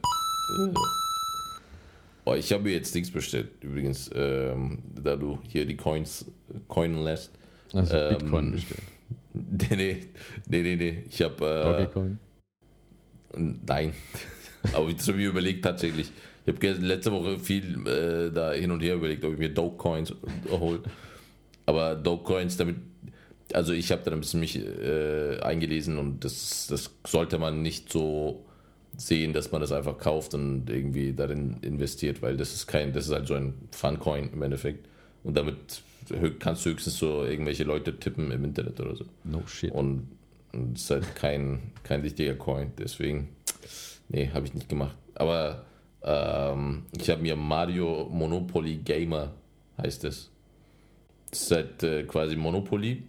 Oh, ich habe mir jetzt nichts bestellt, übrigens, ähm, da du hier die Coins coinen lässt. Also Ähm, Bitcoin bestellt. Nee, nee, nee, nee, nee. Ich habe. Äh, Dogecoin. Nein. Aber das habe ich mir überlegt tatsächlich. Ich habe letzte Woche viel äh, da hin und her überlegt, ob ich mir Dogecoins hole. Aber Dogecoins damit, also ich habe da ein bisschen mich äh, eingelesen und das, das sollte man nicht so sehen, dass man das einfach kauft und irgendwie darin investiert, weil das ist kein, das ist halt so ein Funcoin im Endeffekt. Und damit kannst du höchstens so irgendwelche Leute tippen im Internet oder so. No shit. Und und es ist halt kein, kein richtiger Coin. Deswegen, nee, habe ich nicht gemacht. Aber ähm, ich habe mir Mario Monopoly Gamer, heißt es. Das ist halt äh, quasi Monopoly.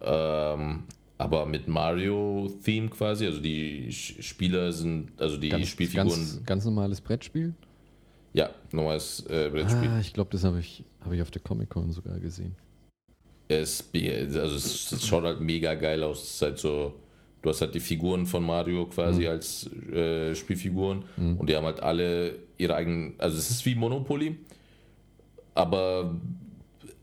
Ähm, aber mit Mario-Theme quasi. Also die Spieler sind, also die ganz, Spielfiguren. ganz, ganz normales Brettspiel? ja, normales äh, Brettspiel. Ah, ich glaube, das habe ich, hab ich auf der Comic-Con sogar gesehen. Es, also es, es schaut halt mega geil aus. Es ist halt so, du hast halt die Figuren von Mario quasi Mhm. als äh, Spielfiguren und die haben halt alle ihre eigenen, also es ist wie Monopoly, aber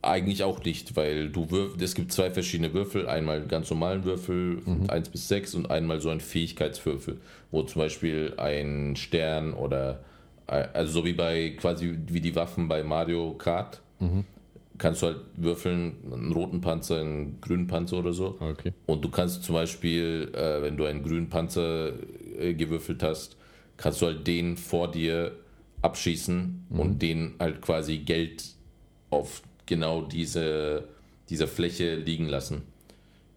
eigentlich auch nicht, weil du würf, es gibt zwei verschiedene Würfel, einmal einen ganz normalen Würfel von 1 bis 6 und einmal so ein Fähigkeitswürfel, wo zum Beispiel ein Stern oder äh, also so wie bei quasi wie die Waffen bei Mario Kart kannst du halt würfeln, einen roten Panzer, einen grünen Panzer oder so. Okay. Und du kannst zum Beispiel, äh, wenn du einen grünen Panzer äh, gewürfelt hast, kannst du halt den vor dir abschießen und den halt quasi Geld auf genau diese, dieser Fläche liegen lassen.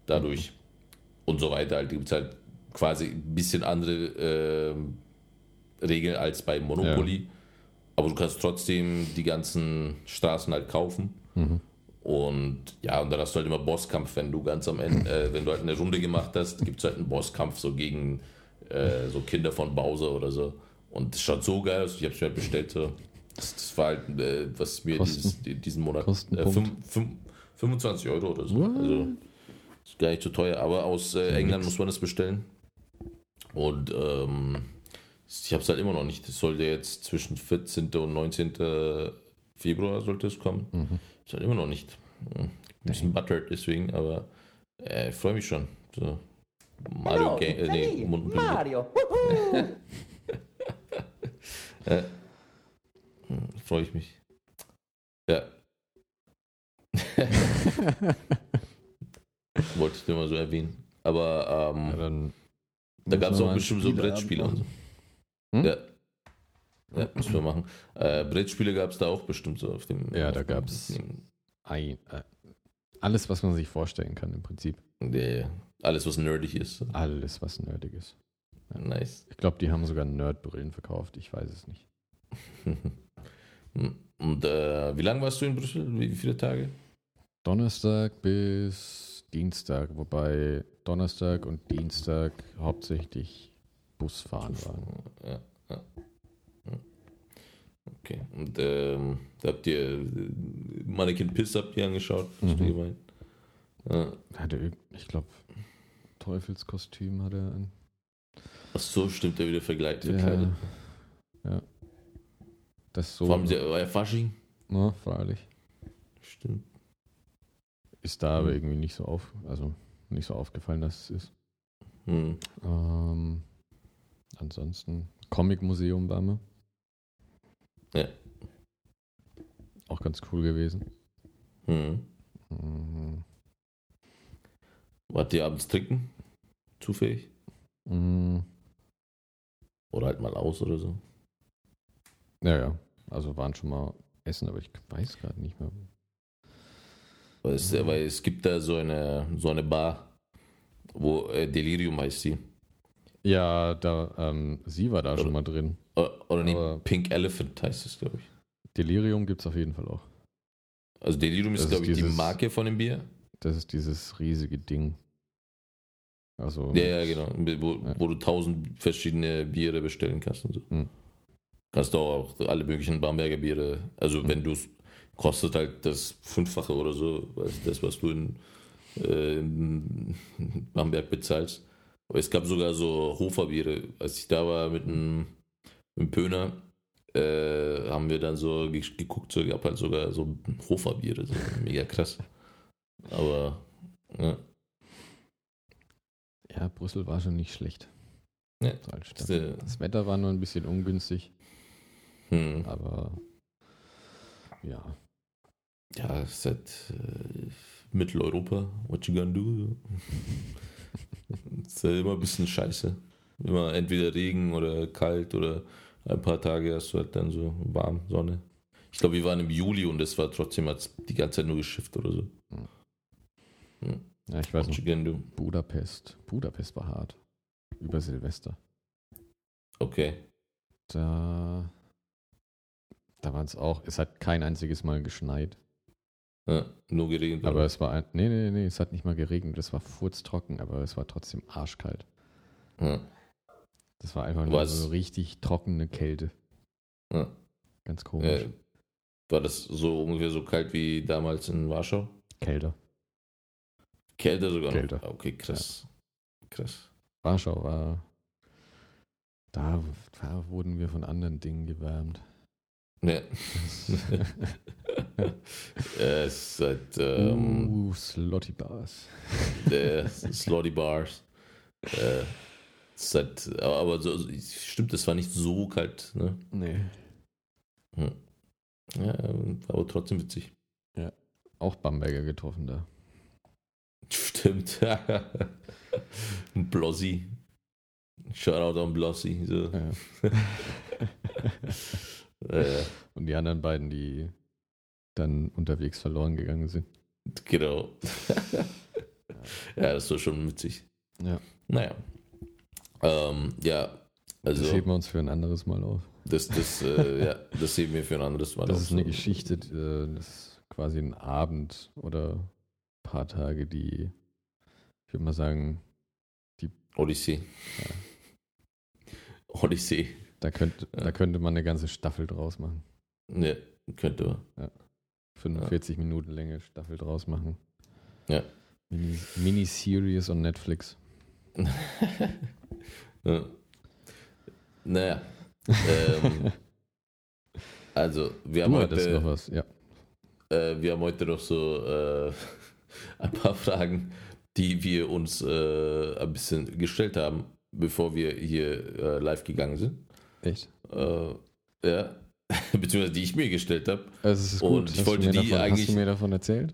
Dadurch. Und so weiter. Halt gibt es halt quasi ein bisschen andere äh, Regeln als bei Monopoly. Aber du kannst trotzdem die ganzen Straßen halt kaufen. Und ja, und dann hast du halt immer Bosskampf, wenn du ganz am Ende, äh, wenn du halt eine Runde gemacht hast, gibt es halt einen Bosskampf so gegen äh, so Kinder von Bowser oder so. Und das schaut so geil aus, ich habe es mir halt bestellt. So. Das, das war halt, äh, was mir dieses, die- diesen Monat äh, Kostenpunkt? fünf- fünf- 25 Euro oder so. What? Also ist gar nicht so teuer, aber aus äh, England muss man das bestellen. Und ähm, ich habe es halt immer noch nicht. Es sollte jetzt zwischen 14. und 19. Februar sollte es kommen. Mhm. Ist halt immer noch nicht. Hm, Ein bisschen buttered deswegen, aber äh, ich freue mich schon. So. Mario Hello, Game, it's äh, nee, Mario. Woohoo! Hm, freue ich mich. Ja. Wollte ich nur mal so erwähnen. Aber Ja, ähm, dann da gab es auch bestimmt so Brettspiele und so. Hm? Ja. Ja, müssen wir machen. Äh, Brettspiele gab es da auch bestimmt so auf dem. Ja, auf da gab's- ein, äh, alles, was man sich vorstellen kann im Prinzip. Ja, alles, was nerdig ist. Alles, was nerdig ist. Nice. Ich glaube, die haben sogar Nerdbrillen verkauft. Ich weiß es nicht. Und äh, wie lange warst du in Brüssel? Wie viele Tage? Donnerstag bis Dienstag, wobei Donnerstag und Dienstag hauptsächlich Busfahren waren. Ja, ja. ja. Okay. Und ähm, habt ihr äh, Mannequin Piss habt ihr angeschaut? Hast du Mhm. gemeint? Ja. Hatte, ich glaube, Teufelskostüm hatte er an. Ach so, stimmt, der wieder vergleicht, Ja, verkleidet. ja. Das so. Vor allem der war ja Fasching. Na, freilich. Stimmt. Ist da aber Mhm. irgendwie nicht so auf, also nicht so aufgefallen, dass es ist. Hm. Ähm, ansonsten Comic-Museum waren wir. Ja. Auch ganz cool gewesen. Hm. Mhm. Wart ihr abends trinken? Zufällig? Mhm. Oder halt mal aus oder so? Ja, ja. Also waren schon mal essen, aber ich weiß gerade nicht mehr. Weil es, Mhm. weil es gibt da so eine, so eine Bar, wo äh, Delirium heißt sie. Ja, da, ähm, sie war da schon mal drin. Oder, nee, Aber- Pink Elephant heißt es, glaube ich. Delirium gibt es auf jeden Fall auch. Also Delirium ist, ist glaube ich, die dieses- Marke von dem Bier. Das ist dieses riesige Ding. Also, Ja, ja, genau. Wo, Ja. wo du tausend verschiedene Biere bestellen kannst und so. Hm. Kannst du auch alle möglichen Bamberger Biere, also Hm. wenn du es, kostet halt das Fünffache oder so, als das, was du in, äh, in Bamberg bezahlst. Aber es gab sogar so Hoferbiere. Als ich da war mit einem, mit Pöner, äh, haben wir dann so ge- geguckt, so gab halt sogar so Hoferbiere, so mega krass. Aber ja, ja, Brüssel war schon nicht schlecht. Ja. Stadt. ist, äh, Das Wetter war nur ein bisschen ungünstig, hm. aber ja. Ja, es ist halt äh, Mitteleuropa. What you gonna do? Ist halt immer ein bisschen scheiße. Immer entweder Regen oder kalt oder ein paar Tage hast du halt dann so warm, Sonne. Ich glaube, wir waren im Juli und es war trotzdem die ganze Zeit nur geschifft oder so. Ja, ich weiß nicht. Budapest. Budapest war hart. Über Silvester. Okay. Da, da war es auch. Es hat kein einziges Mal geschneit. Ja, nur geregnet. Aber es war. Nee, nee, nee, es hat nicht mal geregnet. Es war furztrocken, aber es war trotzdem arschkalt. ja, Das war einfach nur so richtig trockene Kälte. ja. Ganz komisch. Äh, war das so ungefähr so kalt wie damals in Warschau? Kälter. Kälter sogar noch? Kälter. Okay, krass. Krass. Warschau war. Da, da wurden wir von anderen Dingen gewärmt. Ja. Äh, es ist halt ähm, uh, Slotty Bars. der Slotty Bars. Äh, ist halt, aber so, stimmt, es war nicht so kalt. Ne? Nee. Hm. Ja, aber trotzdem witzig. Auch Bamberger getroffen da. Stimmt. Ein Blossi. Shoutout an Blossi. So. Ja. äh, Und die anderen beiden, die dann unterwegs verloren gegangen sind. genau. ja, das war schon witzig. Ja. Naja. Ähm, ja, also. das heben wir uns für ein anderes Mal auf. Das, das, äh, ja, das sehen wir für ein anderes Mal. Das auf. ist eine Geschichte, äh, das ist quasi ein Abend oder ein paar Tage, die, ich würde mal sagen, Odyssee. Odyssee. da könnte, Ja. da könnte man eine ganze Staffel draus machen. Ne, könnte man. 45 Minuten Länge Staffel draus machen. Ja. Mini- Miniseries on Netflix. ja. Naja. Ähm, also, wir haben, Du hattest heute, noch was, ja. äh, wir haben heute noch so äh, ein paar Fragen, die wir uns äh, ein bisschen gestellt haben, bevor wir hier äh, live gegangen sind. Echt? Äh, ja. Beziehungsweise die ich mir gestellt habe. Also es ist Und gut. ich hast, wollte die davon, hast eigentlich- du mir davon erzählt?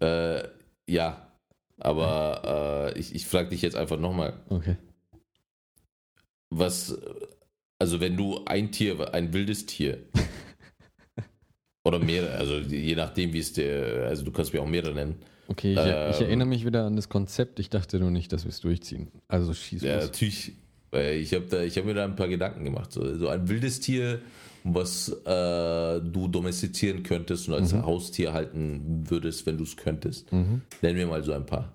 Äh, ja. Aber ich, ich frage dich jetzt einfach nochmal. Okay. Was, also wenn du ein Tier, ein wildes Tier oder mehrere, also je nachdem, wie es der, also du kannst mir auch mehrere nennen. Okay, ich, Ähm. ich erinnere mich wieder an das Konzept. Ich dachte nur nicht, dass wir es durchziehen. Also schieß Ja, los. natürlich, ich habe habe mir da ein paar Gedanken gemacht. So, so ein wildes Tier was äh, du domestizieren könntest und als Mhm. Haustier halten würdest, wenn du es könntest. Mhm. Nennen wir mal so ein paar.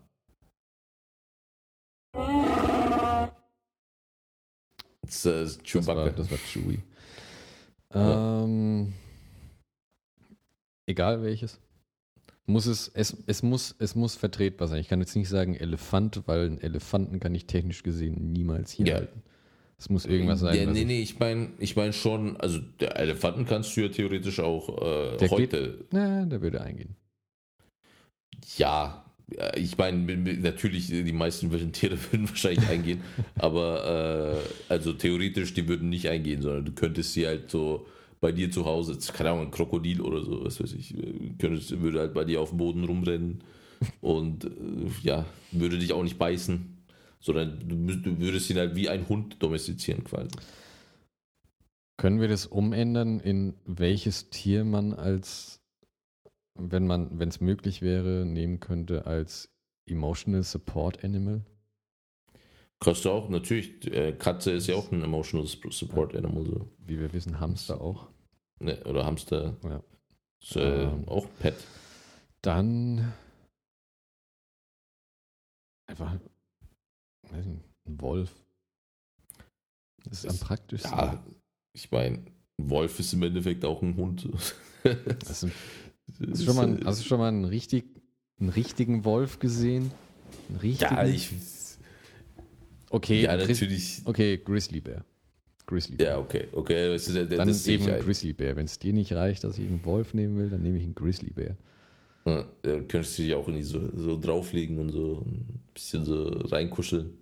Das, äh, ist Das war, Chewbacca. das war Chewie. Ja. Ähm, egal welches. Muss es, es, es, muss, es muss vertretbar sein. Ich kann jetzt nicht sagen Elefant, weil einen Elefanten kann ich technisch gesehen niemals hier Ja. halten. Es muss irgendwas sein. Ja, nee, ich- nee, ich meine ich mein schon, also der Elefanten kannst du ja theoretisch auch äh, heute. Na, der würde eingehen. Ja, ich meine, natürlich, die meisten Tiere würden wahrscheinlich eingehen, aber äh, also theoretisch, die würden nicht eingehen, sondern du könntest sie halt so bei dir zu Hause, keine Ahnung, ein Krokodil oder so, was weiß ich, äh, könntest, würde halt bei dir auf dem Boden rumrennen und äh, ja, würde dich auch nicht beißen, sondern du, du würdest ihn halt wie ein Hund domestizieren quasi. Können wir das umändern, in welches Tier man als, wenn man, wenn es möglich wäre, nehmen könnte als Emotional Support Animal? Kannst du auch, natürlich, äh, Katze ist ja auch ein Emotional Support Animal, so. Wie wir wissen, Hamster auch. Ne, oder Hamster. Ja. Ist, äh, Ähm. auch Pet. Dann einfach weiß nicht, ein Wolf. Das ist am Das- praktischsten. Ja, ich meine, ein Wolf ist im Endeffekt auch ein Hund. Das ist, hast, du schon mal, hast du schon mal einen, richtig, einen richtigen Wolf gesehen? Einen richtigen? ja, ich. okay, Ja, natürlich. okay, Grizzly Bear. Grizzly Bear. Ja, okay, okay. Das, ist, das, dann das eben ein ein. Grizzly Bear. Wenn es dir nicht reicht, dass ich einen Wolf nehmen will, dann nehme ich einen Grizzly Bear. Ja, da könntest du dich auch nicht so, so drauflegen und so ein bisschen so reinkuscheln.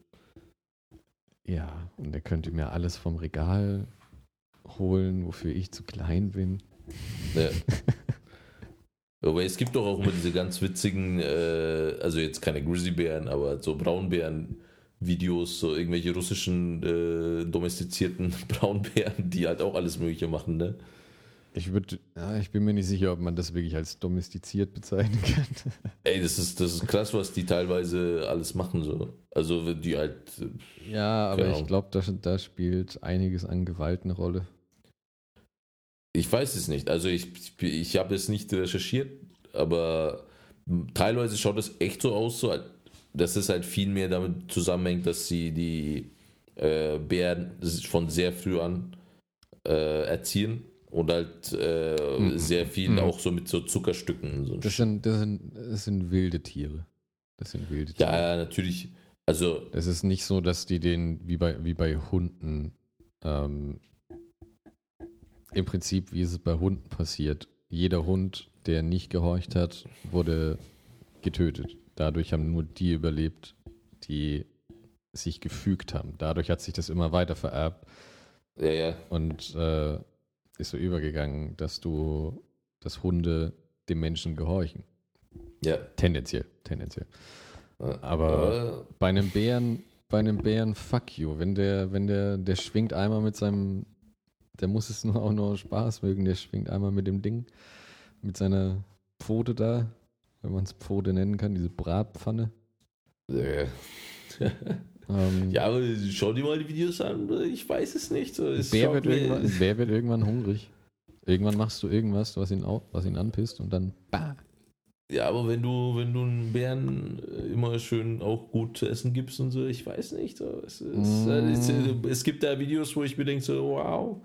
Ja, und der könnte mir alles vom Regal holen, wofür ich zu klein bin. Ja. Aber es gibt doch auch immer diese ganz witzigen, äh, also jetzt keine Grizzlybären, aber so Braunbären-Videos, so irgendwelche russischen äh, domestizierten Braunbären, die halt auch alles Mögliche machen, ne? Ich würde, ja, ich bin mir nicht sicher, ob man das wirklich als domestiziert bezeichnen kann. Ey, das ist, das ist krass, was die teilweise alles machen, so. Also, die halt, äh, Ja, aber ich glaube, da, da spielt einiges an Gewalt eine Rolle. Ich weiß es nicht. Also, ich, ich, habe es nicht recherchiert, aber teilweise schaut es echt so aus, so, dass es halt viel mehr damit zusammenhängt, dass sie die äh, Bären von sehr früh an äh, erziehen und halt äh, Mhm. sehr viel Mhm. auch so mit so Zuckerstücken und so. Das sind, das sind, das sind wilde Tiere. Das sind wilde Tiere. ja, ja, natürlich. Also, Es ist nicht so, dass die den, wie bei, wie bei Hunden, ähm, im Prinzip, wie es bei Hunden passiert. Jeder Hund, der nicht gehorcht hat, wurde getötet. Dadurch haben nur die überlebt, die sich gefügt haben. Dadurch hat sich das immer weiter vererbt ja, ja. und äh, ist so übergegangen, dass du, dass Hunde dem Menschen gehorchen. Ja. Tendenziell, tendenziell. Aber, Aber bei einem Bären, bei einem Bären, fuck you. Wenn der, wenn der, der schwingt einmal mit seinem, der muss es nur auch nur Spaß mögen, der schwingt einmal mit dem Ding, mit seiner Pfote da, wenn man es Pfote nennen kann, diese Bratpfanne. äh, Ähm, ja, aber schau dir mal die Videos an. Ich weiß es nicht. So, es Bär schaut wird, Bär wird irgendwann hungrig. Irgendwann machst du irgendwas, was ihn, au, was ihn anpisst und dann bah. Ja, aber wenn du, wenn du einen Bären äh, immer schön auch gut zu essen gibst und so, ich weiß nicht. So, es, ist, Mm. äh, es, äh, es gibt da Videos, wo ich mir denke, so, wow,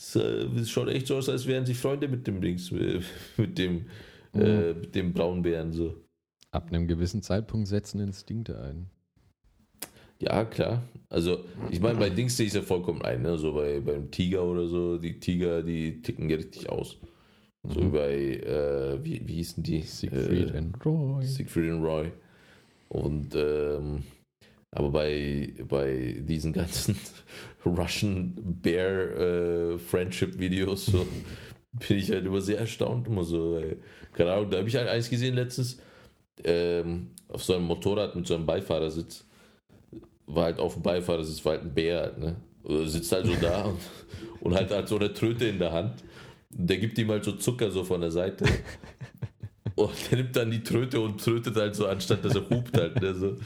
es, äh, es schaut echt so aus, als wären sie Freunde mit dem Dings, äh, mit dem, äh, mit dem braunen Bären. So. Ab einem gewissen Zeitpunkt setzen Instinkte ein. Ja, klar. Also, ich meine, bei Dings sehe ich es ja vollkommen ein, ne? So bei, beim Tiger oder so, die Tiger, die ticken ja richtig aus. So Mhm. bei, äh, wie, wie hießen die? Siegfried äh, and Roy. Siegfried und Roy. Und ähm, aber bei, bei diesen ganzen Russian Bear äh, Friendship Videos so, bin ich halt immer sehr erstaunt. Immer so, ey. keine Ahnung, da habe ich halt eins gesehen letztens ähm, auf so einem Motorrad mit so einem Beifahrersitz. War halt auf dem Beifahrersitz, war halt ein Bär, halt, ne? Oder sitzt halt so da und, und halt, halt so eine Tröte in der Hand. Und der gibt ihm halt so Zucker so von der Seite. Und der nimmt dann die Tröte und trötet halt so, anstatt dass er hupt halt. Ne, so.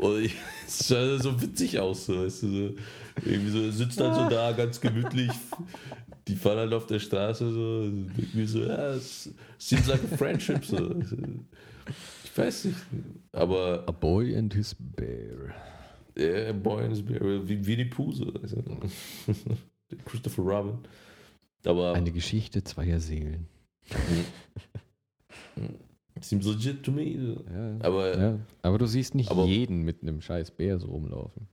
Und es sah so witzig aus, so, weißt du, so. Irgendwie so, sitzt halt so da, ganz gemütlich. die fahren halt auf der Straße so, irgendwie so, ja, es seems like a friendship. So. Ich weiß nicht, aber A boy and his bear. ja, Boy and his Bear, wie, wie die so. Also, Christopher Robin. Aber Eine Geschichte zweier Seelen. Seems legit to me. Ja. Aber ja. Aber du siehst nicht Aber- jeden mit einem scheiß Bär so rumlaufen.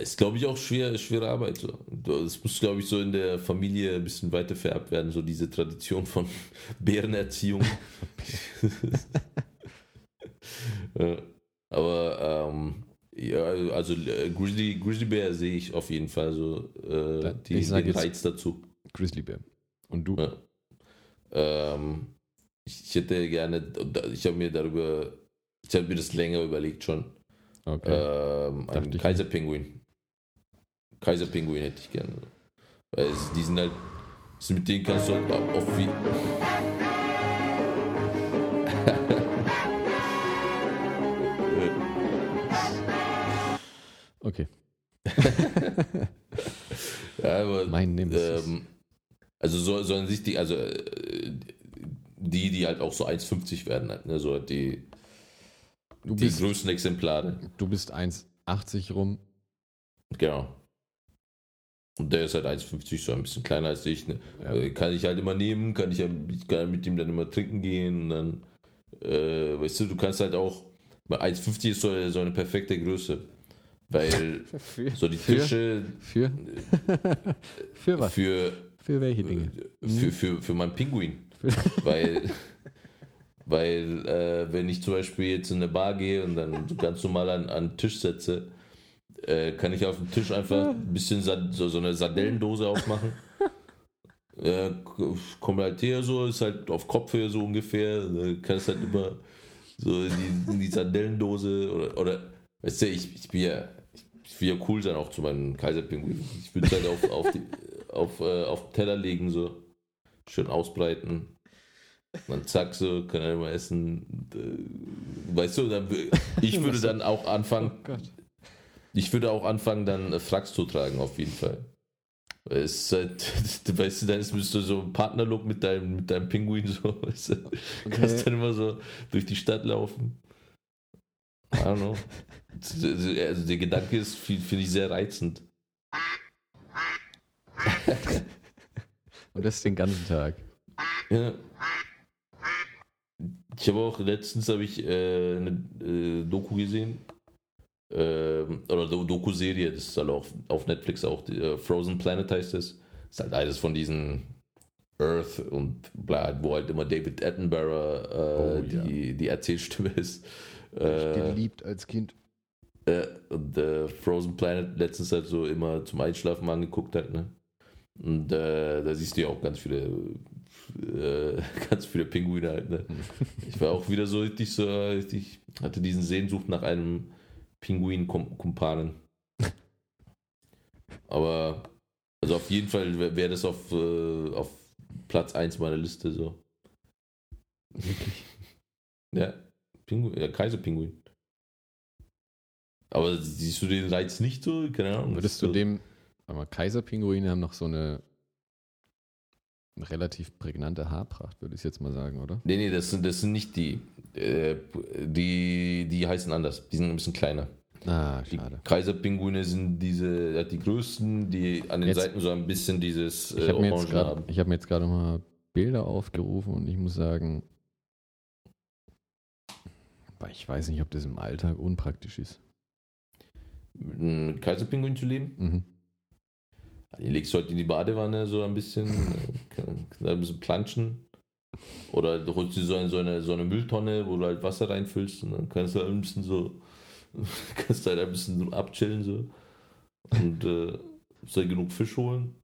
ist, glaube ich, auch schwer, schwere Arbeit. So. Das muss, glaube ich, so in der Familie ein bisschen weiter vererbt werden, so diese Tradition von Bärenerziehung. Aber ähm, ja, also äh, Grizzly, Grizzly Bear sehe ich auf jeden Fall so äh, die, ich den jetzt- Reiz dazu. Grizzlybär. Und du? Ja. Ähm, ich, hätte gerne, ich habe mir darüber, ich habe mir das länger überlegt schon, Okay. ähm, ich Kaiserpinguin. Kaiserpinguin hätte ich gerne. Weil es, die sind halt, so mit denen kannst du halt auf wie. okay. ja, aber, Mein Nemesis. ähm, also so, sollen sich die, also äh, die, die halt auch so 1,50 werden, halt, ne? so die, du, die bist, größten Exemplare. du bist 1,80 rum. Genau. Und der ist halt 1,50, so ein bisschen kleiner als ich. Ne? Ja. Äh, Kann ich halt immer nehmen, kann ich, ja- kann mit ihm dann immer trinken gehen und dann, äh, weißt du, du kannst halt auch, weil 1,50 ist so, so eine perfekte Größe. Weil Für, so die für, Tische Für? für was? für, Für welche Dinge? für, für, für meinen Pinguin. weil, weil äh, wenn ich zum Beispiel jetzt in eine Bar gehe und dann ganz normal an, an den Tisch setze, äh, kann ich auf dem Tisch einfach ein bisschen Sa so, so eine Sardellendose aufmachen. Äh, kommt halt her so, ist halt auf Kopfhöhe so ungefähr. Da kannst halt immer so in die, in die Sardellendose oder, oder weißt du, ich, ich bin ja, ich will ja cool sein auch zu meinem Kaiserpinguin. Ich würde es halt auf, auf, die, auf, äh, auf den Teller legen, so schön ausbreiten. Dann zack, so, kann er immer essen. Äh, Weißt du, dann, ich würde dann auch anfangen, Oh ich würde auch anfangen, dann äh, Fracks zu tragen, auf jeden Fall. Es halt, weißt du, dann ist- bist du so ein Partnerlook mit deinem, mit deinem Pinguin, so, weißt du, kannst dann immer so durch die Stadt laufen. I don't know. Also der Gedanke ist, finde ich sehr reizend. Und das den ganzen Tag. Ja. Ich habe auch letztens habe ich äh, eine äh, Doku gesehen. Ähm, oder Do- Doku-Serie, das ist halt auch auf Netflix auch. Die, äh, Frozen Planet heißt es. Das ist halt eines von diesen Earth und bla, wo halt immer David Attenborough äh, Oh, ja. die, die Erzählstimme ist. Ich Äh, geliebt als Kind. äh, und äh, Frozen Planet letztens halt so immer zum Einschlafen angeguckt hat, ne? Und äh, da siehst du ja auch ganz viele, äh, ganz viele Pinguine halt, ne? Ich war auch wieder so richtig so, richtig, hatte diesen Sehnsucht nach einem Pinguin-Kumpanen. Aber, also auf jeden Fall wäre wär das auf, äh, auf Platz 1 meiner Liste so. Wirklich. Ja, Pinguin, ja, Kaiserpinguin. Aber siehst du den Reiz nicht so? Keine Ahnung. Würdest du so, dem, aber Kaiserpinguine haben noch so eine relativ prägnante Haarpracht, würde ich jetzt mal sagen, oder? Nee, nee, das sind, das sind nicht die. Äh, die. Die heißen anders. Die sind ein bisschen kleiner. Ah, Die schade. Kaiserpinguine sind diese, die größten, die an den Jetzt- Seiten so ein bisschen dieses Ich äh, habe mir jetzt Orangen gerade haben. ich hab mir jetzt gerade mal Bilder aufgerufen und ich muss sagen, ich weiß nicht, ob das im Alltag unpraktisch ist. Mit Kaiserpinguin zu leben. Mhm. Die legst du halt in die Badewanne so ein bisschen, äh, ein bisschen planschen. Oder du holst dir so eine, so, eine, so eine Mülltonne, wo du halt Wasser reinfüllst und dann kannst du halt ein bisschen so, kannst du halt ein bisschen so abchillen so. Und äh, musst halt genug Fisch holen.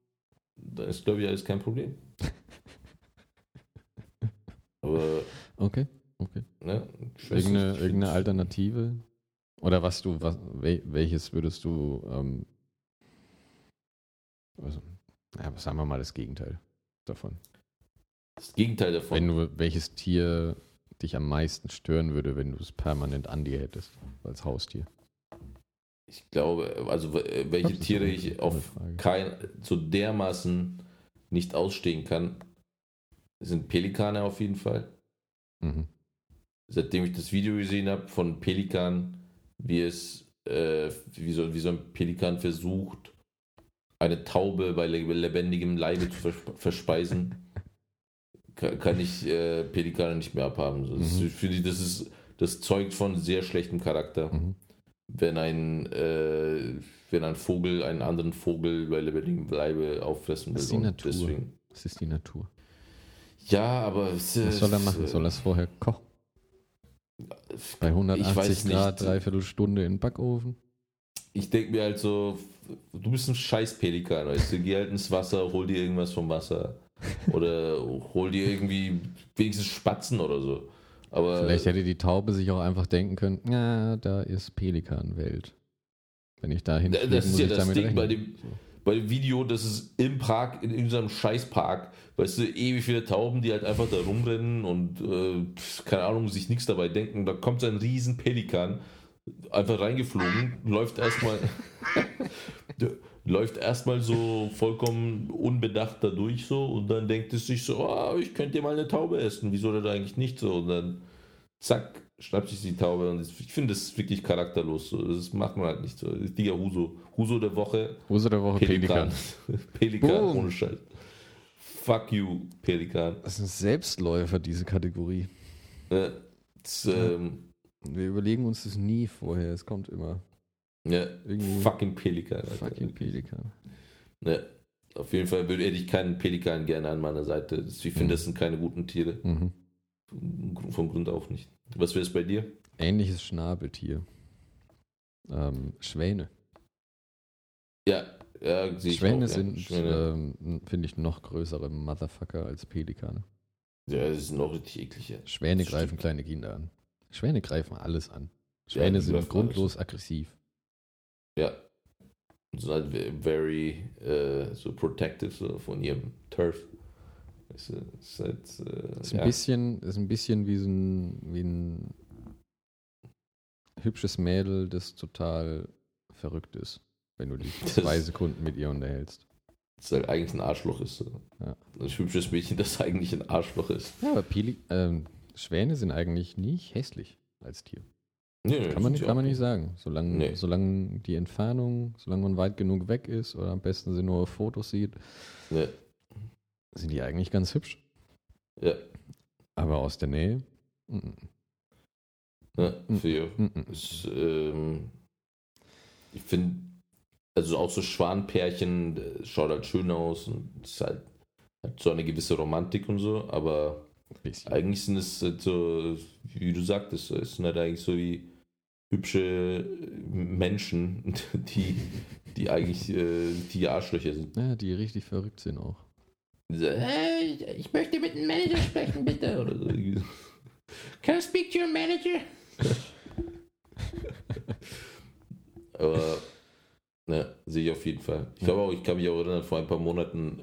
Da ist, glaube ich, alles kein Problem. Aber, Okay, okay. ne, Irgendeine, irgendeine Alternative? Oder was du, was, wel, welches würdest du, ähm, also, ja, sagen wir mal das Gegenteil davon. Das Gegenteil davon. Wenn du, welches Tier dich am meisten stören würde, wenn du es permanent an dir hättest, als Haustier? Ich glaube, also äh, welche ist Tiere ich auf kein, so dermaßen nicht ausstehen kann, sind Pelikane auf jeden Fall. Mhm. Seitdem ich das Video gesehen habe von Pelikan, wie es, äh, wie, so, wie so ein Pelikan versucht, eine Taube bei le- lebendigem Leibe zu vers verspeisen, kann, ich äh, Pelikane nicht mehr abhaben. Das, Mhm. ist- finde ich, das ist, das zeugt von sehr schlechtem Charakter. Mhm. wenn ein, äh, wenn ein Vogel einen anderen Vogel bei lebendigem Leibe auffressen will. Das ist die Natur. Deswegen, Das ist die Natur. ja, aber es, Was soll er machen? Soll er es vorher kochen? Bei 180 Grad, dreiviertel Stunde in den Backofen? Ich denke mir halt so, du bist ein scheiß Pelikan, weißt du, geh halt ins Wasser, hol dir irgendwas vom Wasser. Oder hol dir irgendwie wenigstens Spatzen oder so. Aber Vielleicht hätte die Taube sich auch einfach denken können, ja, da ist Pelikanwelt. Wenn ich da hinfliege, das ist muss ja ich das damit Ding rechnen. bei dem, bei dem Video, das ist im Park, in unserem Scheißpark, weißt du, ewig viele Tauben, die halt einfach da rumrennen und äh, keine Ahnung, sich nichts dabei denken. Da kommt so ein riesen Pelikan, einfach reingeflogen, läuft erstmal läuft erstmal so vollkommen unbedacht da durch so und dann denkt es sich so, oh, ich könnte dir mal eine Taube essen, wieso oder eigentlich nicht so und dann zack, schnappt sich die Taube und ich finde das wirklich charakterlos, so. das macht man halt nicht so. Das ist Digga Huso, Huso der Woche, Hose der Woche Pelikan, Pelikan. Pelikan ohne Scheiß. Fuck you, Pelikan. Das ein Selbstläufer, diese Kategorie. Äh, das, ähm, Wir überlegen uns das nie vorher, es kommt immer. Ja, Irgendwie fucking Pelikan. Alter. fucking Pelikan. Ja, auf jeden Fall würde ich keinen Pelikan gerne an meiner Seite. Ich finde, Mhm. das sind keine guten Tiere. Mhm. Vom Grund auf nicht. Was wäre es bei dir? Ähnliches Schnabeltier. Ähm, Schwäne. Ja, ja Schwäne auch, ja. sind, Schwäne. ähm, finde ich, noch größere Motherfucker als Pelikane. ja, das ist noch richtig eklig. Ja. Schwäne Das greifen stimmt. kleine Kinder an. Schwäne greifen alles an. Ja, Schwäne sind grundlos aggressiv. Ja. Sind halt ve- very äh, so protective so von ihrem Turf. Weißt du, ist halt, äh, Ist ein ja. bisschen, ist ein bisschen wie so ein, wie ein hübsches Mädel, das total verrückt ist, wenn du dich zwei Sekunden mit ihr unterhältst. Das halt eigentlich ein Arschloch ist. So. Ja. Ein hübsches Mädchen, das eigentlich ein Arschloch ist. Ja, aber Peli ähm, Schwäne sind eigentlich nicht hässlich als Tier. Nee, nee, Kann man, nicht, kann man nicht sagen. Solange, Nee. solange die Entfernung, solange man weit genug weg ist oder am besten sie nur Fotos sieht, Ja, sind die eigentlich ganz hübsch. ja, Aber aus der Nähe? mm, ja, für. Ist, ähm, ich finde, also auch so Schwanpärchen äh, schaut halt schön aus und ist halt, hat so eine gewisse Romantik und so, aber Bisschen. eigentlich sind es halt so, wie du sagtest, es sind halt eigentlich so wie hübsche Menschen, die, die eigentlich äh, die Arschlöcher sind. Ja, die richtig verrückt sind auch. Hey, ich möchte mit dem Manager sprechen, bitte. Oder so. Can I speak to your manager? Aber, ne, sehe ich auf jeden Fall. Ich glaube auch, ich kann mich auch erinnern, vor ein paar Monaten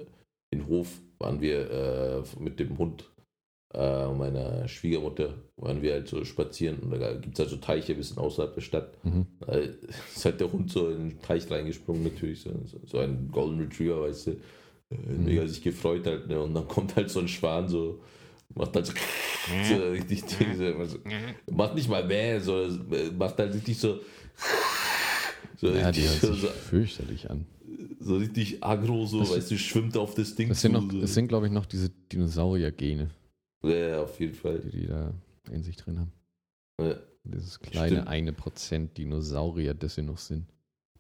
in Hof waren wir äh, mit dem Hund äh, meiner Schwiegermutter, waren wir halt so spazieren und da gibt es halt so Teiche ein bisschen außerhalb der Stadt. Mhm. Da ist halt der Hund so in den Teich reingesprungen, natürlich. So, so ein Golden Retriever, weißt du. Äh, Mhm. Mega sich gefreut halt, ne? Und dann kommt halt so ein Schwan, so, macht halt so, so richtig, so, so, macht nicht mal mehr, so, äh, macht halt richtig so, so, Ja, die richtig, hört so, sich fürchterlich an. so richtig aggro, so, Das- weißt du, schwimmt auf das Ding Das sind, noch, so. das sind glaube ich, noch diese Dinosaurier-Gene, ja, auf jeden Fall. die die da in sich drin haben. Ja. Dieses kleine Stimmt. eine Prozent Dinosaurier, das sie noch sind.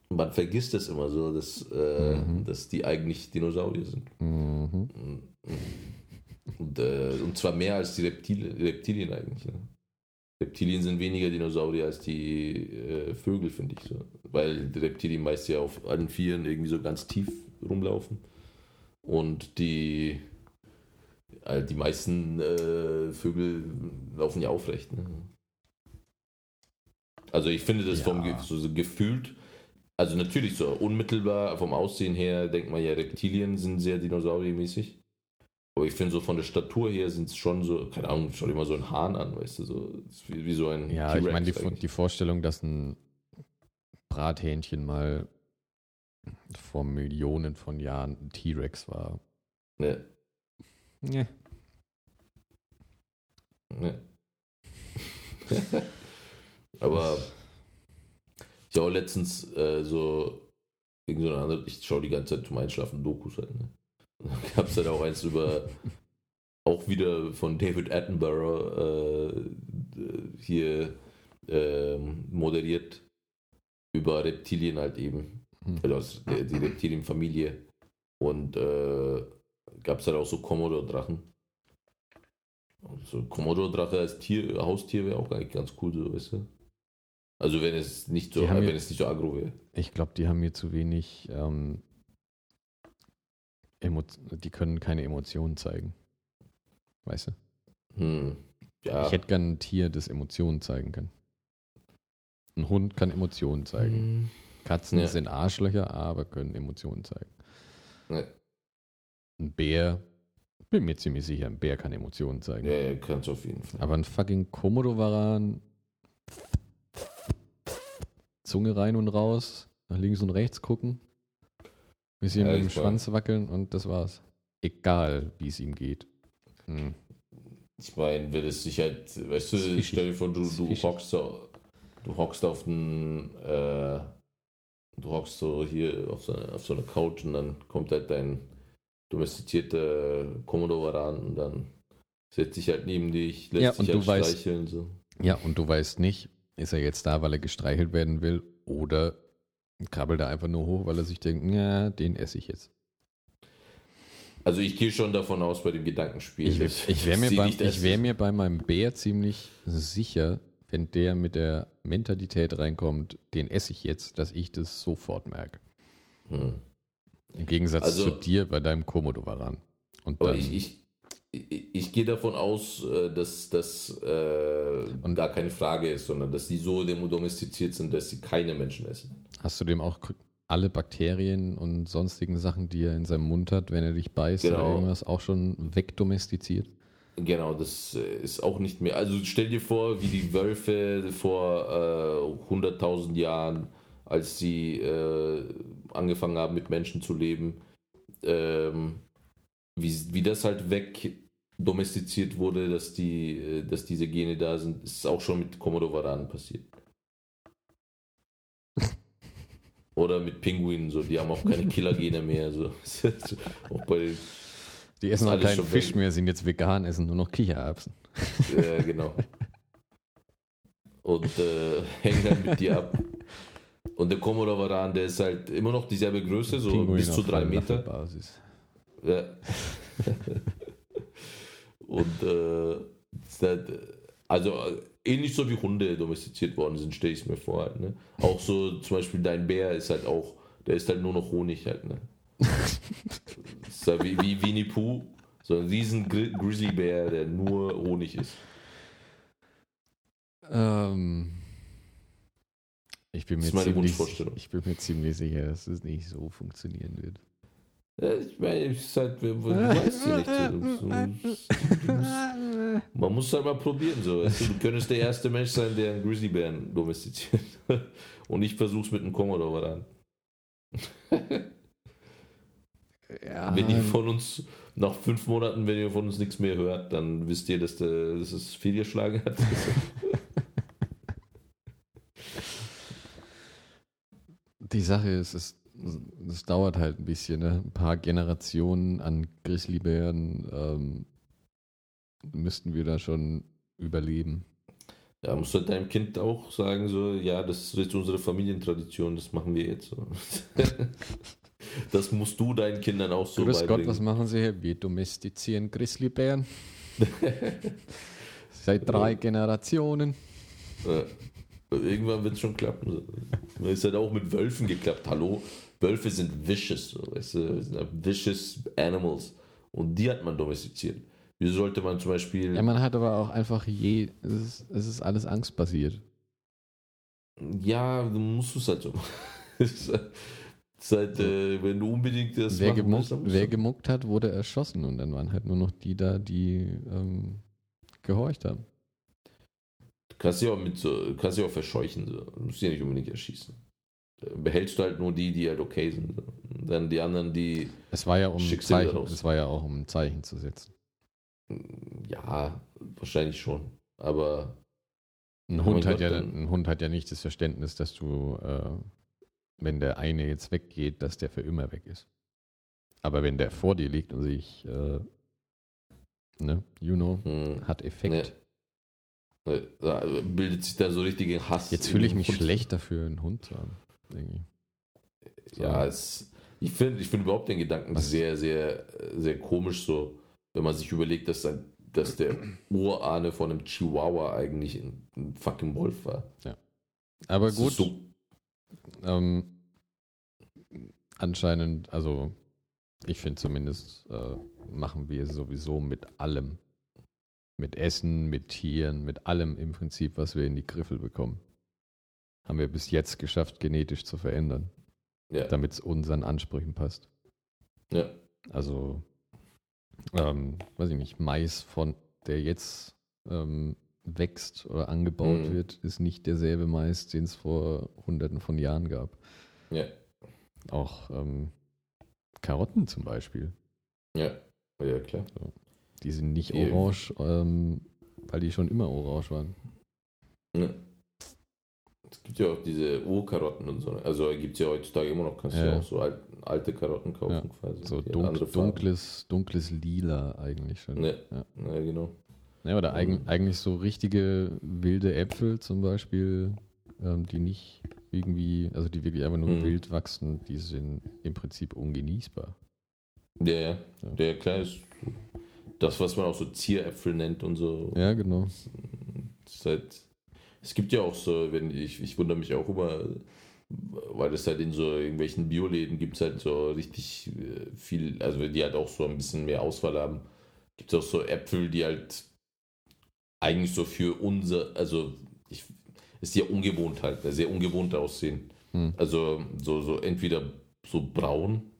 Man vergisst das immer so, dass, äh, Mhm. dass die eigentlich Dinosaurier sind. Mhm. Und, äh, und zwar mehr als die Reptilien, Reptilien eigentlich. Ne? Reptilien sind weniger Dinosaurier als die äh, Vögel, finde ich so. Weil die Reptilien meist ja auf allen Vieren irgendwie so ganz tief rumlaufen. Und die, äh, die meisten äh, Vögel laufen ja aufrecht. Ne? Also ich finde das Ja. vom Ge so, so gefühlt, also natürlich so unmittelbar vom Aussehen her denkt man ja, Reptilien sind sehr dinosauriermäßig. Aber ich finde so von der Statur her sind es schon so, keine Ahnung, schau dir mal so einen Hahn an, weißt du, so wie, wie so ein Ja, ich meine, die, die Vorstellung, dass ein Brathähnchen mal vor Millionen von Jahren ein T-Rex war, Ne, Nee. ne. Aber ich habe auch letztens äh, so irgend so eine andere, ich schaue die ganze Zeit zum Einschlafen Dokus halt, ne? Und dann gab es halt auch eins über, auch wieder von David Attenborough äh, hier ähm, moderiert über Reptilien halt eben. Hm. Also aus der, die Reptilienfamilie. Und äh, gab es halt auch so Komodo-Drachen. Und so Komodo-Drache als Tier, Haustier wäre auch eigentlich ganz cool, so weißt du. Also wenn es nicht so, wenn ja- es nicht so aggro wäre. Ich glaube, die haben mir zu wenig. Ähm, die können keine Emotionen zeigen. Weißt du? Hm. Ja. Ich hätte gern ein Tier, das Emotionen zeigen kann. Ein Hund kann Emotionen zeigen. Hm. Katzen Ja. sind Arschlöcher, aber können Emotionen zeigen. Ja, Ein Bär, bin mir ziemlich sicher, ein Bär kann Emotionen zeigen. ja, ja kannst auf jeden Fall. Aber ein fucking Komodo-Varan, Zunge rein und raus, nach links und rechts gucken, bisschen Ja, mit dem ich war- Schwanz wackeln und das war's. Egal, wie es ihm geht. Hm. Ich meine, wenn es sich halt, weißt du, fischig. stell dir vor, du, du hockst so, du hockst auf den, äh, du hockst so hier auf so, auf so einer Couch und dann kommt halt dein domestizierter Komodo-Varan und dann setzt sich halt neben dich, lässt Ja, sich und halt du weißt- streicheln. So. Ja, und du weißt nicht, ist er jetzt da, weil er gestreichelt werden will oder krabbelt er einfach nur hoch, weil er sich denkt, ja, den esse ich jetzt. Also ich gehe schon davon aus bei dem Gedankenspiel. Ich, dass- ich wäre mir, beim- ich wär mir bei meinem Bär ziemlich sicher, wenn der mit der Mentalität reinkommt, den esse ich jetzt, dass ich das sofort merke. Hm. Im Gegensatz Also- zu dir bei deinem Komodo-Varan. Und dann, ich, ich, ich, ich gehe davon aus, äh, dass das äh, gar keine Frage ist, sondern dass die so domestiziert sind, dass sie keine Menschen essen. hast du dem auch alle Bakterien und sonstigen Sachen, die er in seinem Mund hat, wenn er dich beißt oder Genau. irgendwas, auch schon wegdomestiziert? Genau, das äh, ist auch nicht mehr. Also stell dir vor, wie die Wölfe vor äh, 100.000 Jahren, als sie äh, angefangen haben, mit Menschen zu leben, ähm, wie, wie das halt weg domestiziert wurde, dass, die, äh, dass diese Gene da sind, ist auch schon mit Komodo-Varanen passiert. Oder mit Pinguinen, so, die haben auch keine Killergene mehr. So. auch bei Die essen auch keinen Fisch weg. mehr, sind jetzt vegan, essen nur noch Kichererbsen. Ja, genau. Und äh, hängen dann mit dir ab. Und der Komodo Varan, der ist halt immer noch dieselbe Größe, so Pinguin bis zu drei Meter. Falafelbasis. Ja. Und äh, halt, also äh, ähnlich so wie Hunde domestiziert worden sind, stelle ich es mir vor. Halt, ne? Auch so zum Beispiel dein Bär ist halt auch, der ist halt nur noch Honig halt. Ne? ist halt wie, wie Winnie Pooh, so ein riesen Gri Grizzlybär, der nur Honig ist. Ähm, ich bin Das mir ist meine ziemlich, Wunschvorstellung. ich bin mir ziemlich sicher, dass es nicht so funktionieren wird. Ich meine, es ist halt, du weißt ja nicht. so. Man muss halt mal probieren. So. Weißt du, du könntest der erste Mensch sein, der einen Grizzlybären domestiziert. Und ich versuch's mit einem Commodore dann. Ja, Wenn ihr von uns, nach fünf Monaten, wenn ihr von uns nichts mehr hört, dann wisst ihr, dass, der, dass es fehlgeschlagen hat. die Sache ist, es, es dauert halt ein bisschen. Ne? Ein paar Generationen an Grizzlybären ähm, müssten wir da schon überleben. Ja, musst du halt deinem Kind auch sagen, so, ja, das ist jetzt unsere Familientradition, das machen wir jetzt so. Das musst du deinen Kindern auch so Grüß Gott, beibringen. was machen Sie hier? Wir domestizieren Grizzlybären. Seit drei Generationen. Ja. Irgendwann wird es schon klappen. Es hat auch mit Wölfen geklappt. Hallo? Wölfe sind vicious. Weißt du? sind vicious animals. Und die hat man domestiziert. Wieso sollte man zum Beispiel. Ja, man hat aber auch einfach je, es ist, es ist alles angstbasiert. Ja, du musst es halt so. Es ist halt- halt, äh, wenn du unbedingt das Wer machen gemuckt, willst, wer gemuckt hat, wurde erschossen und dann waren halt nur noch die da, die ähm, gehorcht haben. Du kannst sie auch mit so, du kannst sie auch verscheuchen. So. Du musst sie ja nicht unbedingt erschießen. behältst du halt nur die, die halt okay sind. Und dann die anderen, die, Es war ja um du Zeichen, es war ja auch um ein Zeichen zu setzen. ja, wahrscheinlich schon. Aber Ein Oh Hund, hat Gott, ja, ein Hund hat ja nicht das Verständnis, dass du, äh, wenn der eine jetzt weggeht, dass der für immer weg ist. Aber wenn der vor dir liegt und sich, äh, ne, you know, hm, hat Effekt. äh, da bildet sich da so richtige Hass. Jetzt fühle ich mich Hund. schlecht dafür, einen Hund zu haben. Irgendwie. Ja, es, ich finde ich find überhaupt den Gedanken Was- sehr, sehr, sehr komisch, so, wenn man sich überlegt, dass, ein, dass der Urahne von einem Chihuahua eigentlich ein, ein fucking Wolf war. Aber Das gut, So, ähm, anscheinend, also ich finde zumindest, äh, machen wir sowieso mit allem. Mit Essen, mit Tieren, mit allem im Prinzip, was wir in die Griffel bekommen. Haben wir bis jetzt geschafft, genetisch zu verändern, ja, damit es unseren Ansprüchen passt. ja, Also, ähm, weiß ich nicht, Mais, von der jetzt ähm, wächst oder angebaut Mhm. wird, ist nicht derselbe Mais, den es vor hunderten von Jahren gab. ja, Auch ähm, Karotten zum Beispiel. ja, ja, klar. Die sind nicht Die- orange, ähm, weil die schon immer orange waren. Ja. Es gibt ja auch diese Urkarotten und so. Also gibt es ja heutzutage immer noch, kannst du Ja. auch so alt, alte Karotten kaufen Ja. quasi. So Die dunk, andere Farben. dunkles, dunkles Lila eigentlich schon. Ne. Ja. Ja, genau. Ja, oder eigen, Mhm. eigentlich so richtige wilde Äpfel zum Beispiel, ähm, die nicht irgendwie, also die wirklich einfach nur Mhm. wild wachsen, die sind im Prinzip ungenießbar. Ja. Ja. Der klar ist das, was man auch so Zieräpfel nennt und so. Ja, genau. Halt, es gibt ja auch so, wenn ich, ich wundere mich auch immer, weil es halt in so irgendwelchen Bioläden gibt es halt so richtig äh, viel, also die halt auch so ein bisschen mehr Auswahl haben, gibt es auch so Äpfel, die halt eigentlich so für unser, also ich, ist ja ungewohnt halt, sehr ungewohnt aussehen. Hm. Also so, so entweder so braun,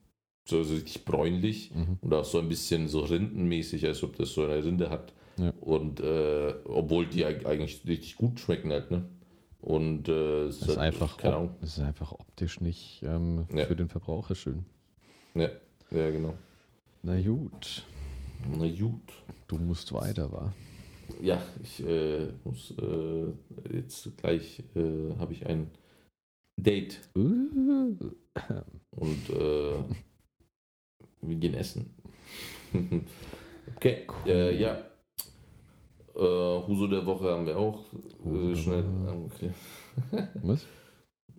so, so richtig bräunlich Mhm. und auch so ein bisschen so rindenmäßig, als ob das so eine Rinde hat. Ja. Und äh, obwohl die eig- eigentlich richtig gut schmecken halt, ne? Und äh, es ist, halt, einfach, keine Ahnung. das ist einfach optisch nicht ähm, Ja. für den Verbraucher schön. Ja, ja, genau. Na gut, Na gut. du musst weiter, wa? Ja, ich äh, muss äh, jetzt gleich äh, habe ich ein Date Uh, und äh, wir gehen essen. okay, äh, ja. Äh, Huso der Woche haben wir auch äh, schnell abgeklärt. Was?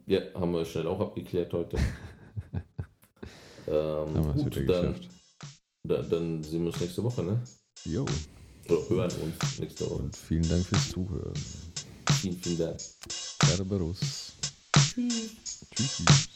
Ja, haben wir schnell auch abgeklärt heute. ähm, Haben gut, wieder dann, dann, dann sehen wir uns nächste Woche, ne? Jo, Oder hören uns nächste Woche. und vielen Dank fürs Zuhören. Vielen, vielen Dank. Cerberus. Tschüss. Tschüss.